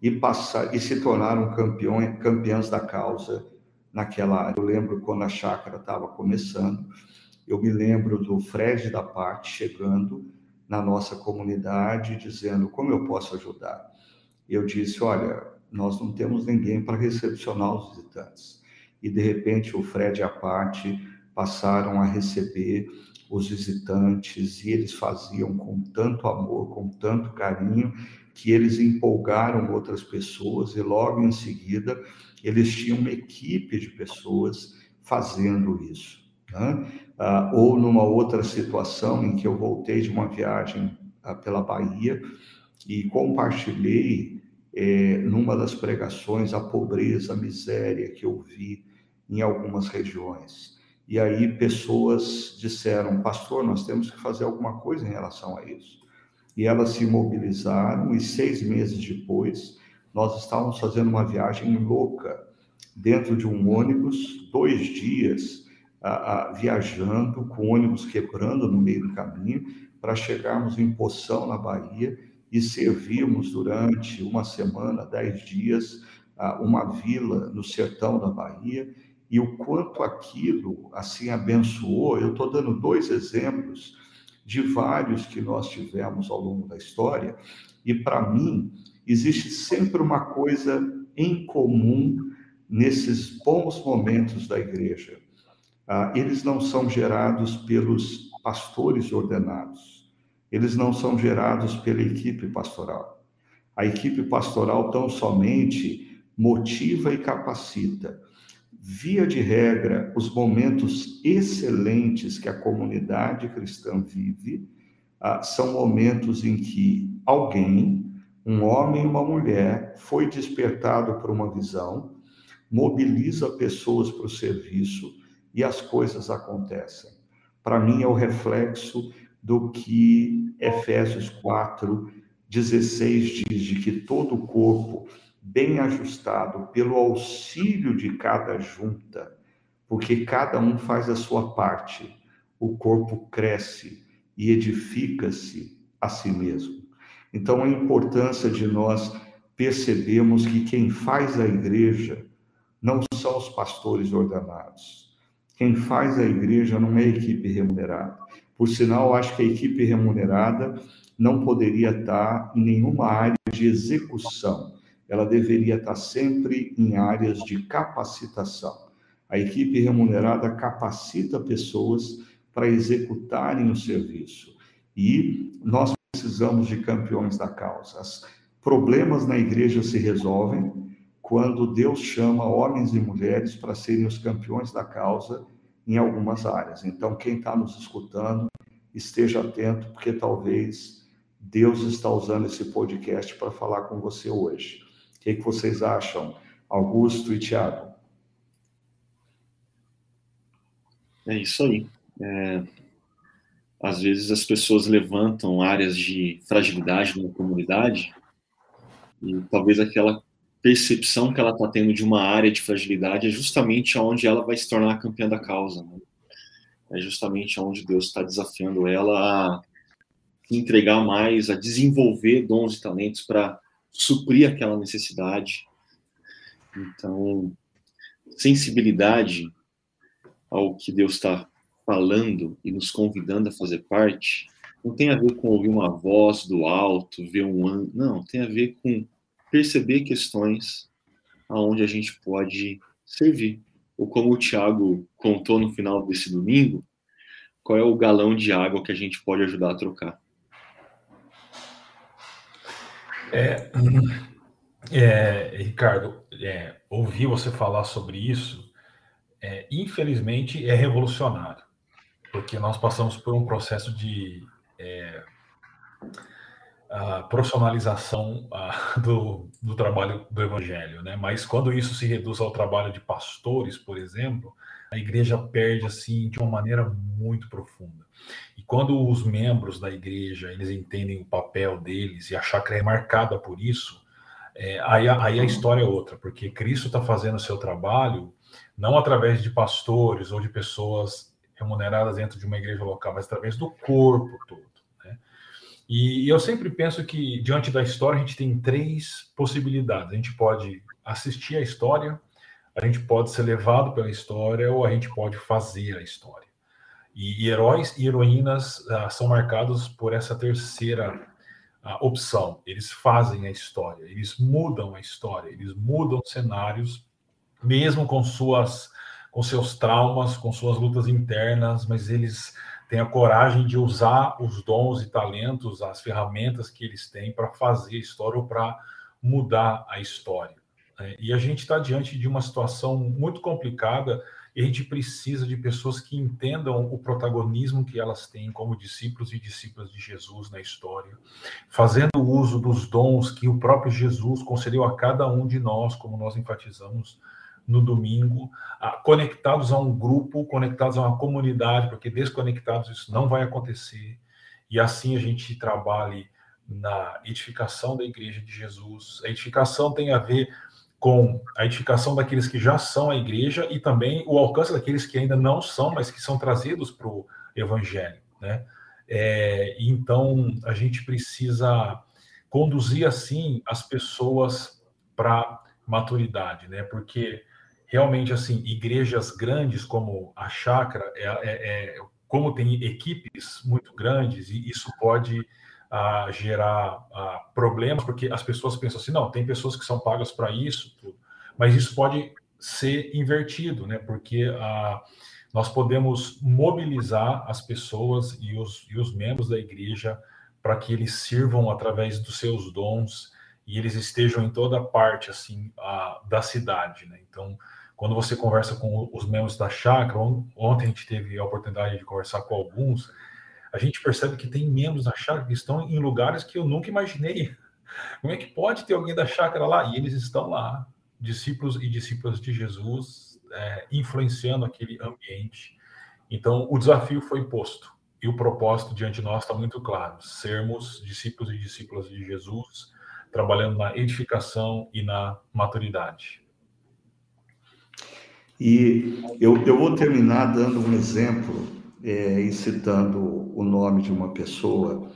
e, passar, e se tornaram campeões, campeãs da causa naquela área. Eu lembro quando a chácara estava começando, eu me lembro do Fred da Parte chegando na nossa comunidade dizendo como eu posso ajudar. E eu disse, olha, nós não temos ninguém para recepcionar os visitantes. E de repente o Fred à parte passaram a receber os visitantes e eles faziam com tanto amor, com tanto carinho, que eles empolgaram outras pessoas e logo em seguida eles tinham uma equipe de pessoas fazendo isso. Né? Ah, ou numa outra situação em que eu voltei de uma viagem ah, pela Bahia e compartilhei é, numa das pregações a pobreza, a miséria que eu vi em algumas regiões. E aí pessoas disseram, pastor, nós temos que fazer alguma coisa em relação a isso. E elas se mobilizaram e seis meses depois nós estávamos fazendo uma viagem louca dentro de um ônibus, dois dias a, a, viajando com ônibus quebrando no meio do caminho para chegarmos em Poção na Bahia e servirmos durante uma semana, dez dias, uma vila no sertão da Bahia e o quanto aquilo assim abençoou. Eu estou dando dois exemplos de vários que nós tivemos ao longo da história, e para mim existe sempre uma coisa em comum nesses bons momentos da igreja. Ah, eles não são gerados pelos pastores ordenados, eles não são gerados pela equipe pastoral. A equipe pastoral tão somente motiva e capacita, Via de regra, os momentos excelentes que a comunidade cristã vive ah, são momentos em que alguém, um homem e uma mulher, foi despertado por uma visão, mobiliza pessoas para o serviço e as coisas acontecem. Para mim, é o reflexo do que Efésios 4, 16 diz, de que todo o corpo bem ajustado pelo auxílio de cada junta, porque cada um faz a sua parte, o corpo cresce e edifica-se a si mesmo. Então, a importância de nós percebermos que quem faz a igreja não são os pastores ordenados. Quem faz a igreja não é a equipe remunerada. Por sinal, acho que a equipe remunerada não poderia estar em nenhuma área de execução ela deveria estar sempre em áreas de capacitação. A equipe remunerada capacita pessoas para executarem o serviço. E nós precisamos de campeões da causa. Problemas na igreja se resolvem quando Deus chama homens e mulheres para serem os campeões da causa em algumas áreas. Então, quem está nos escutando, esteja atento, porque talvez Deus está usando esse podcast para falar com você hoje que, que vocês acham, Augusto e Tiago? É isso aí. É, às vezes as pessoas levantam áreas de fragilidade na comunidade e talvez aquela percepção que ela está tendo de uma área de fragilidade é justamente onde ela vai se tornar a campeã da causa. Né? É justamente onde Deus está desafiando ela a entregar mais, a desenvolver dons e talentos para suprir aquela necessidade. Então, sensibilidade ao que Deus está falando e nos convidando a fazer parte, não tem a ver com ouvir uma voz do alto, ver um ano, não, tem a ver com perceber questões aonde a gente pode servir. Ou como o Tiago contou no final desse domingo, qual é o galão de água que a gente pode ajudar a trocar. É, [clears throat] é, Ricardo, é, ouvir você falar sobre isso, é, infelizmente, é revolucionário, porque nós passamos por um processo de é, profissionalização [laughs] do, do, trabalho do evangelho, né? Mas quando isso se reduz ao trabalho de pastores, por exemplo, a igreja perde assim de uma maneira muito profunda quando os membros da igreja eles entendem o papel deles e a chácara é marcada por isso, é, aí, aí a história é outra, porque Cristo está fazendo o seu trabalho não através de pastores ou de pessoas remuneradas dentro de uma igreja local, mas através do corpo todo. E, e eu sempre penso que, diante da história, a gente tem três possibilidades. A gente pode assistir a história, a gente pode ser levado pela história ou a gente pode fazer a história. E, heróis e heroínas uh, são marcados por essa terceira uh, opção. Eles fazem a história, eles mudam a história, eles mudam cenários, mesmo com suas com seus traumas, com suas lutas internas, mas eles têm a coragem de usar os dons e talentos, as ferramentas que eles têm para fazer história ou para mudar a história. Né? E a gente está diante de uma situação muito complicada e a gente precisa de pessoas que entendam o protagonismo que elas têm como discípulos e discípulas de Jesus na história, fazendo uso dos dons que o próprio Jesus concedeu a cada um de nós, como nós enfatizamos no domingo, conectados a um grupo, conectados a uma comunidade, porque desconectados isso não vai acontecer. E assim a gente trabalhe na edificação da igreja de Jesus. A edificação tem a ver com a edificação daqueles que já são a igreja e também o alcance daqueles que ainda não são, mas que são trazidos para o evangelho, né? É, então a gente precisa conduzir assim as pessoas para maturidade, né? Porque realmente assim igrejas grandes como a Chácara, é, é, é como tem equipes muito grandes e isso pode a gerar a, problemas, porque as pessoas pensam assim, não, tem pessoas que são pagas para isso, tudo. mas isso pode ser invertido, né? Porque a, nós podemos mobilizar as pessoas e os, e os membros da igreja para que eles sirvam através dos seus dons e eles estejam em toda parte assim a, da cidade, né? Então, quando você conversa com os membros da chácara, ontem a gente teve a oportunidade de conversar com alguns, a gente percebe que tem membros da chácara que estão em lugares que eu nunca imaginei. [laughs] Como é que pode ter alguém da chácara lá? E eles estão lá, discípulos e discípulas de Jesus, é, influenciando aquele ambiente. Então, o desafio foi posto. E o propósito diante de nós está muito claro: sermos discípulos e discípulas de Jesus, trabalhando na edificação e na maturidade. E eu, eu vou terminar dando um exemplo é, e citando o nome de uma pessoa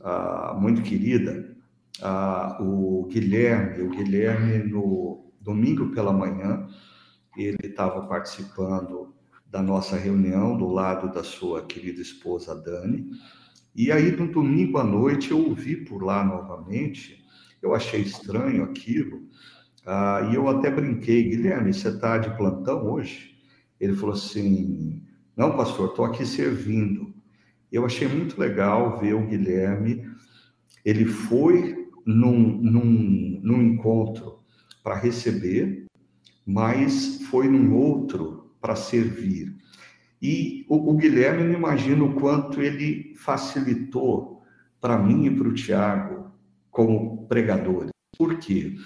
ah, muito querida, ah, o Guilherme. O Guilherme, no domingo pela manhã, ele estava participando da nossa reunião do lado da sua querida esposa Dani. E aí, no domingo à noite, eu ouvi por lá novamente. Eu achei estranho aquilo. Ah, e eu até brinquei, Guilherme, você está de plantão hoje? Ele falou assim: não, pastor, estou aqui servindo. Eu achei muito legal ver o Guilherme. Ele foi num, num, num encontro para receber, mas foi num outro para servir. E o, o Guilherme, não imagina o quanto ele facilitou para mim e para o Tiago como pregadores. Por quê?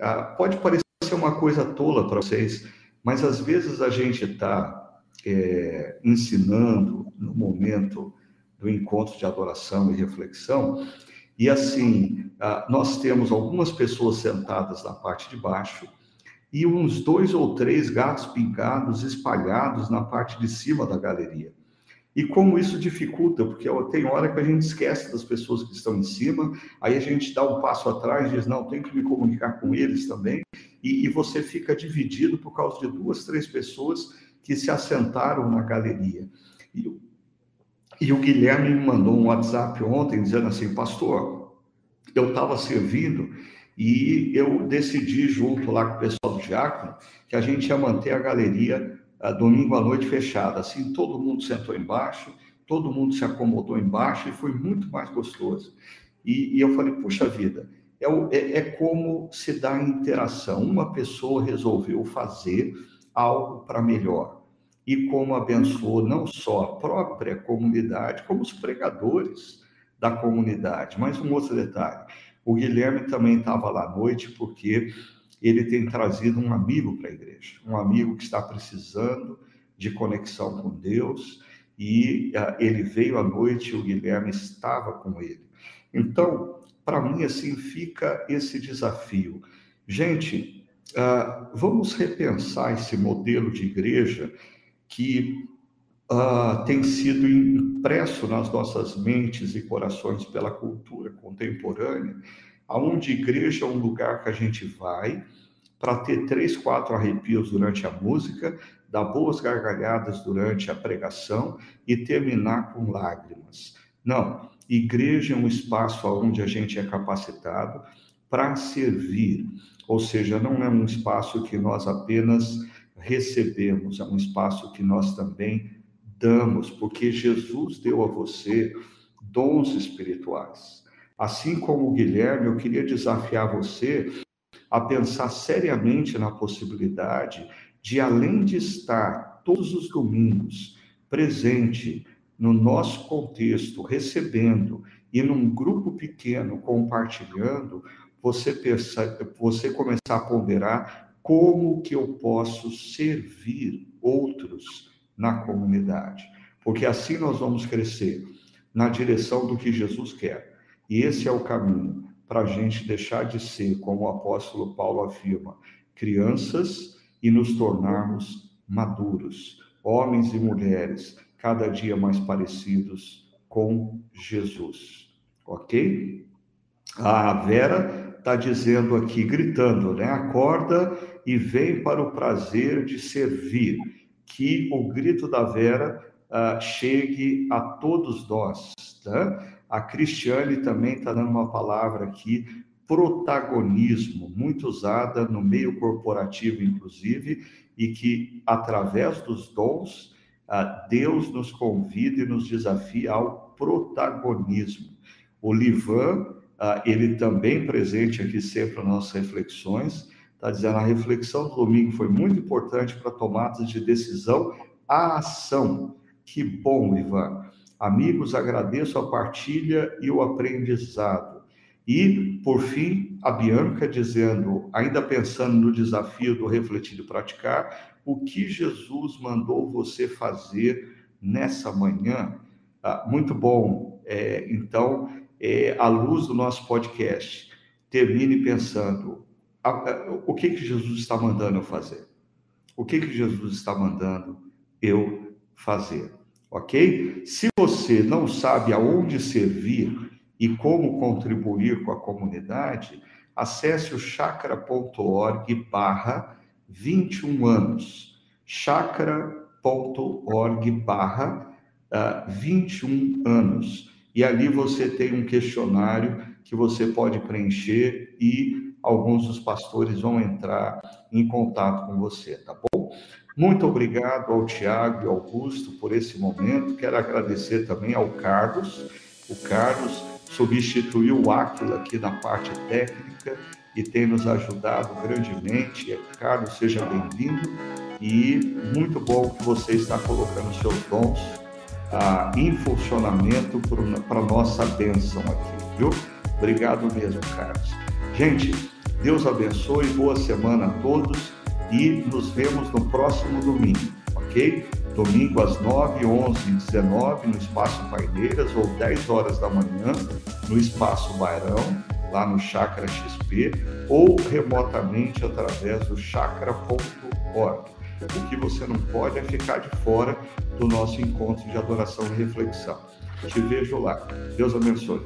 Ah, pode parecer uma coisa tola para vocês, mas às vezes a gente está é, ensinando no momento do encontro de adoração e reflexão. E assim, nós temos algumas pessoas sentadas na parte de baixo e uns dois ou três gatos pingados espalhados na parte de cima da galeria. E como isso dificulta, porque tem hora que a gente esquece das pessoas que estão em cima, aí a gente dá um passo atrás e diz, não, tenho que me comunicar com eles também, e, e você fica dividido por causa de duas, três pessoas que se assentaram na galeria. E, e o Guilherme me mandou um WhatsApp ontem dizendo assim, pastor, eu estava servindo e eu decidi junto lá com o pessoal do Diácono que a gente ia manter a galeria a, domingo à noite fechada. Assim, todo mundo sentou embaixo, todo mundo se acomodou embaixo e foi muito mais gostoso. E, e eu falei, puxa vida, é, é, é como se dá interação. Uma pessoa resolveu fazer algo para melhor. E como abençoou não só a própria comunidade, como os pregadores da comunidade. Mas um outro detalhe: o Guilherme também estava lá à noite, porque ele tem trazido um amigo para a igreja, um amigo que está precisando de conexão com Deus, e uh, ele veio à noite o Guilherme estava com ele. Então, para mim, assim, fica esse desafio. Gente, Uh, vamos repensar esse modelo de igreja que uh, tem sido impresso nas nossas mentes e corações pela cultura contemporânea, aonde igreja é um lugar que a gente vai para ter três, quatro arrepios durante a música, dar boas gargalhadas durante a pregação e terminar com lágrimas. Não, igreja é um espaço onde a gente é capacitado para servir, ou seja, não é um espaço que nós apenas recebemos, é um espaço que nós também damos, porque Jesus deu a você dons espirituais. Assim como o Guilherme, eu queria desafiar você a pensar seriamente na possibilidade de, além de estar todos os domingos presente no nosso contexto, recebendo e num grupo pequeno compartilhando, você, você começar a ponderar como que eu posso servir outros na comunidade. Porque assim nós vamos crescer na direção do que Jesus quer. E esse é o caminho para a gente deixar de ser, como o apóstolo Paulo afirma, crianças e nos tornarmos maduros, homens e mulheres, cada dia mais parecidos com Jesus. Ok? A Vera está dizendo aqui, gritando, né? Acorda e vem para o prazer de servir. Que o grito da Vera uh, chegue a todos nós. Tá? A Cristiane também está dando uma palavra aqui, protagonismo, muito usada no meio corporativo, inclusive, e que através dos dons, uh, Deus nos convida e nos desafia ao protagonismo. O Livan, uh, ele também presente aqui sempre nas nossas reflexões, está dizendo a reflexão do domingo foi muito importante para tomadas de decisão, a ação. Que bom, Ivan. Amigos, agradeço a partilha e o aprendizado. E, por fim, a Bianca dizendo, ainda pensando no desafio do refletir e praticar, o que Jesus mandou você fazer nessa manhã? Ah, muito bom. É, então, é, à luz do nosso podcast, termine pensando a, a, o que, que Jesus está mandando eu fazer? O que, que Jesus está mandando eu fazer? Ok? Se você não sabe aonde servir e como contribuir com a comunidade, acesse o chakra.org barra 21 anos. chakra.org barra 21 ah, anos. E ali você tem um questionário que você pode preencher e alguns dos pastores vão entrar em contato com você, tá bom? Muito obrigado ao Tiago e ao Augusto por esse momento. Quero agradecer também ao Carlos. O Carlos substituiu o Áquila aqui na parte técnica e tem nos ajudado grandemente. Carlos, seja bem-vindo e muito bom que você está colocando seus dons ah, em funcionamento para nossa bênção aqui, viu? Obrigado mesmo, Carlos. Gente, Deus abençoe, boa semana a todos e nos vemos no próximo domingo, ok? Domingo às 9, 11 e 19 no Espaço Paineiras ou 10 horas da manhã no Espaço Bairão, lá no Chakra XP, ou remotamente através do chakra.org. O que você não pode é ficar de fora do nosso encontro de adoração e reflexão. Te vejo lá. Deus abençoe.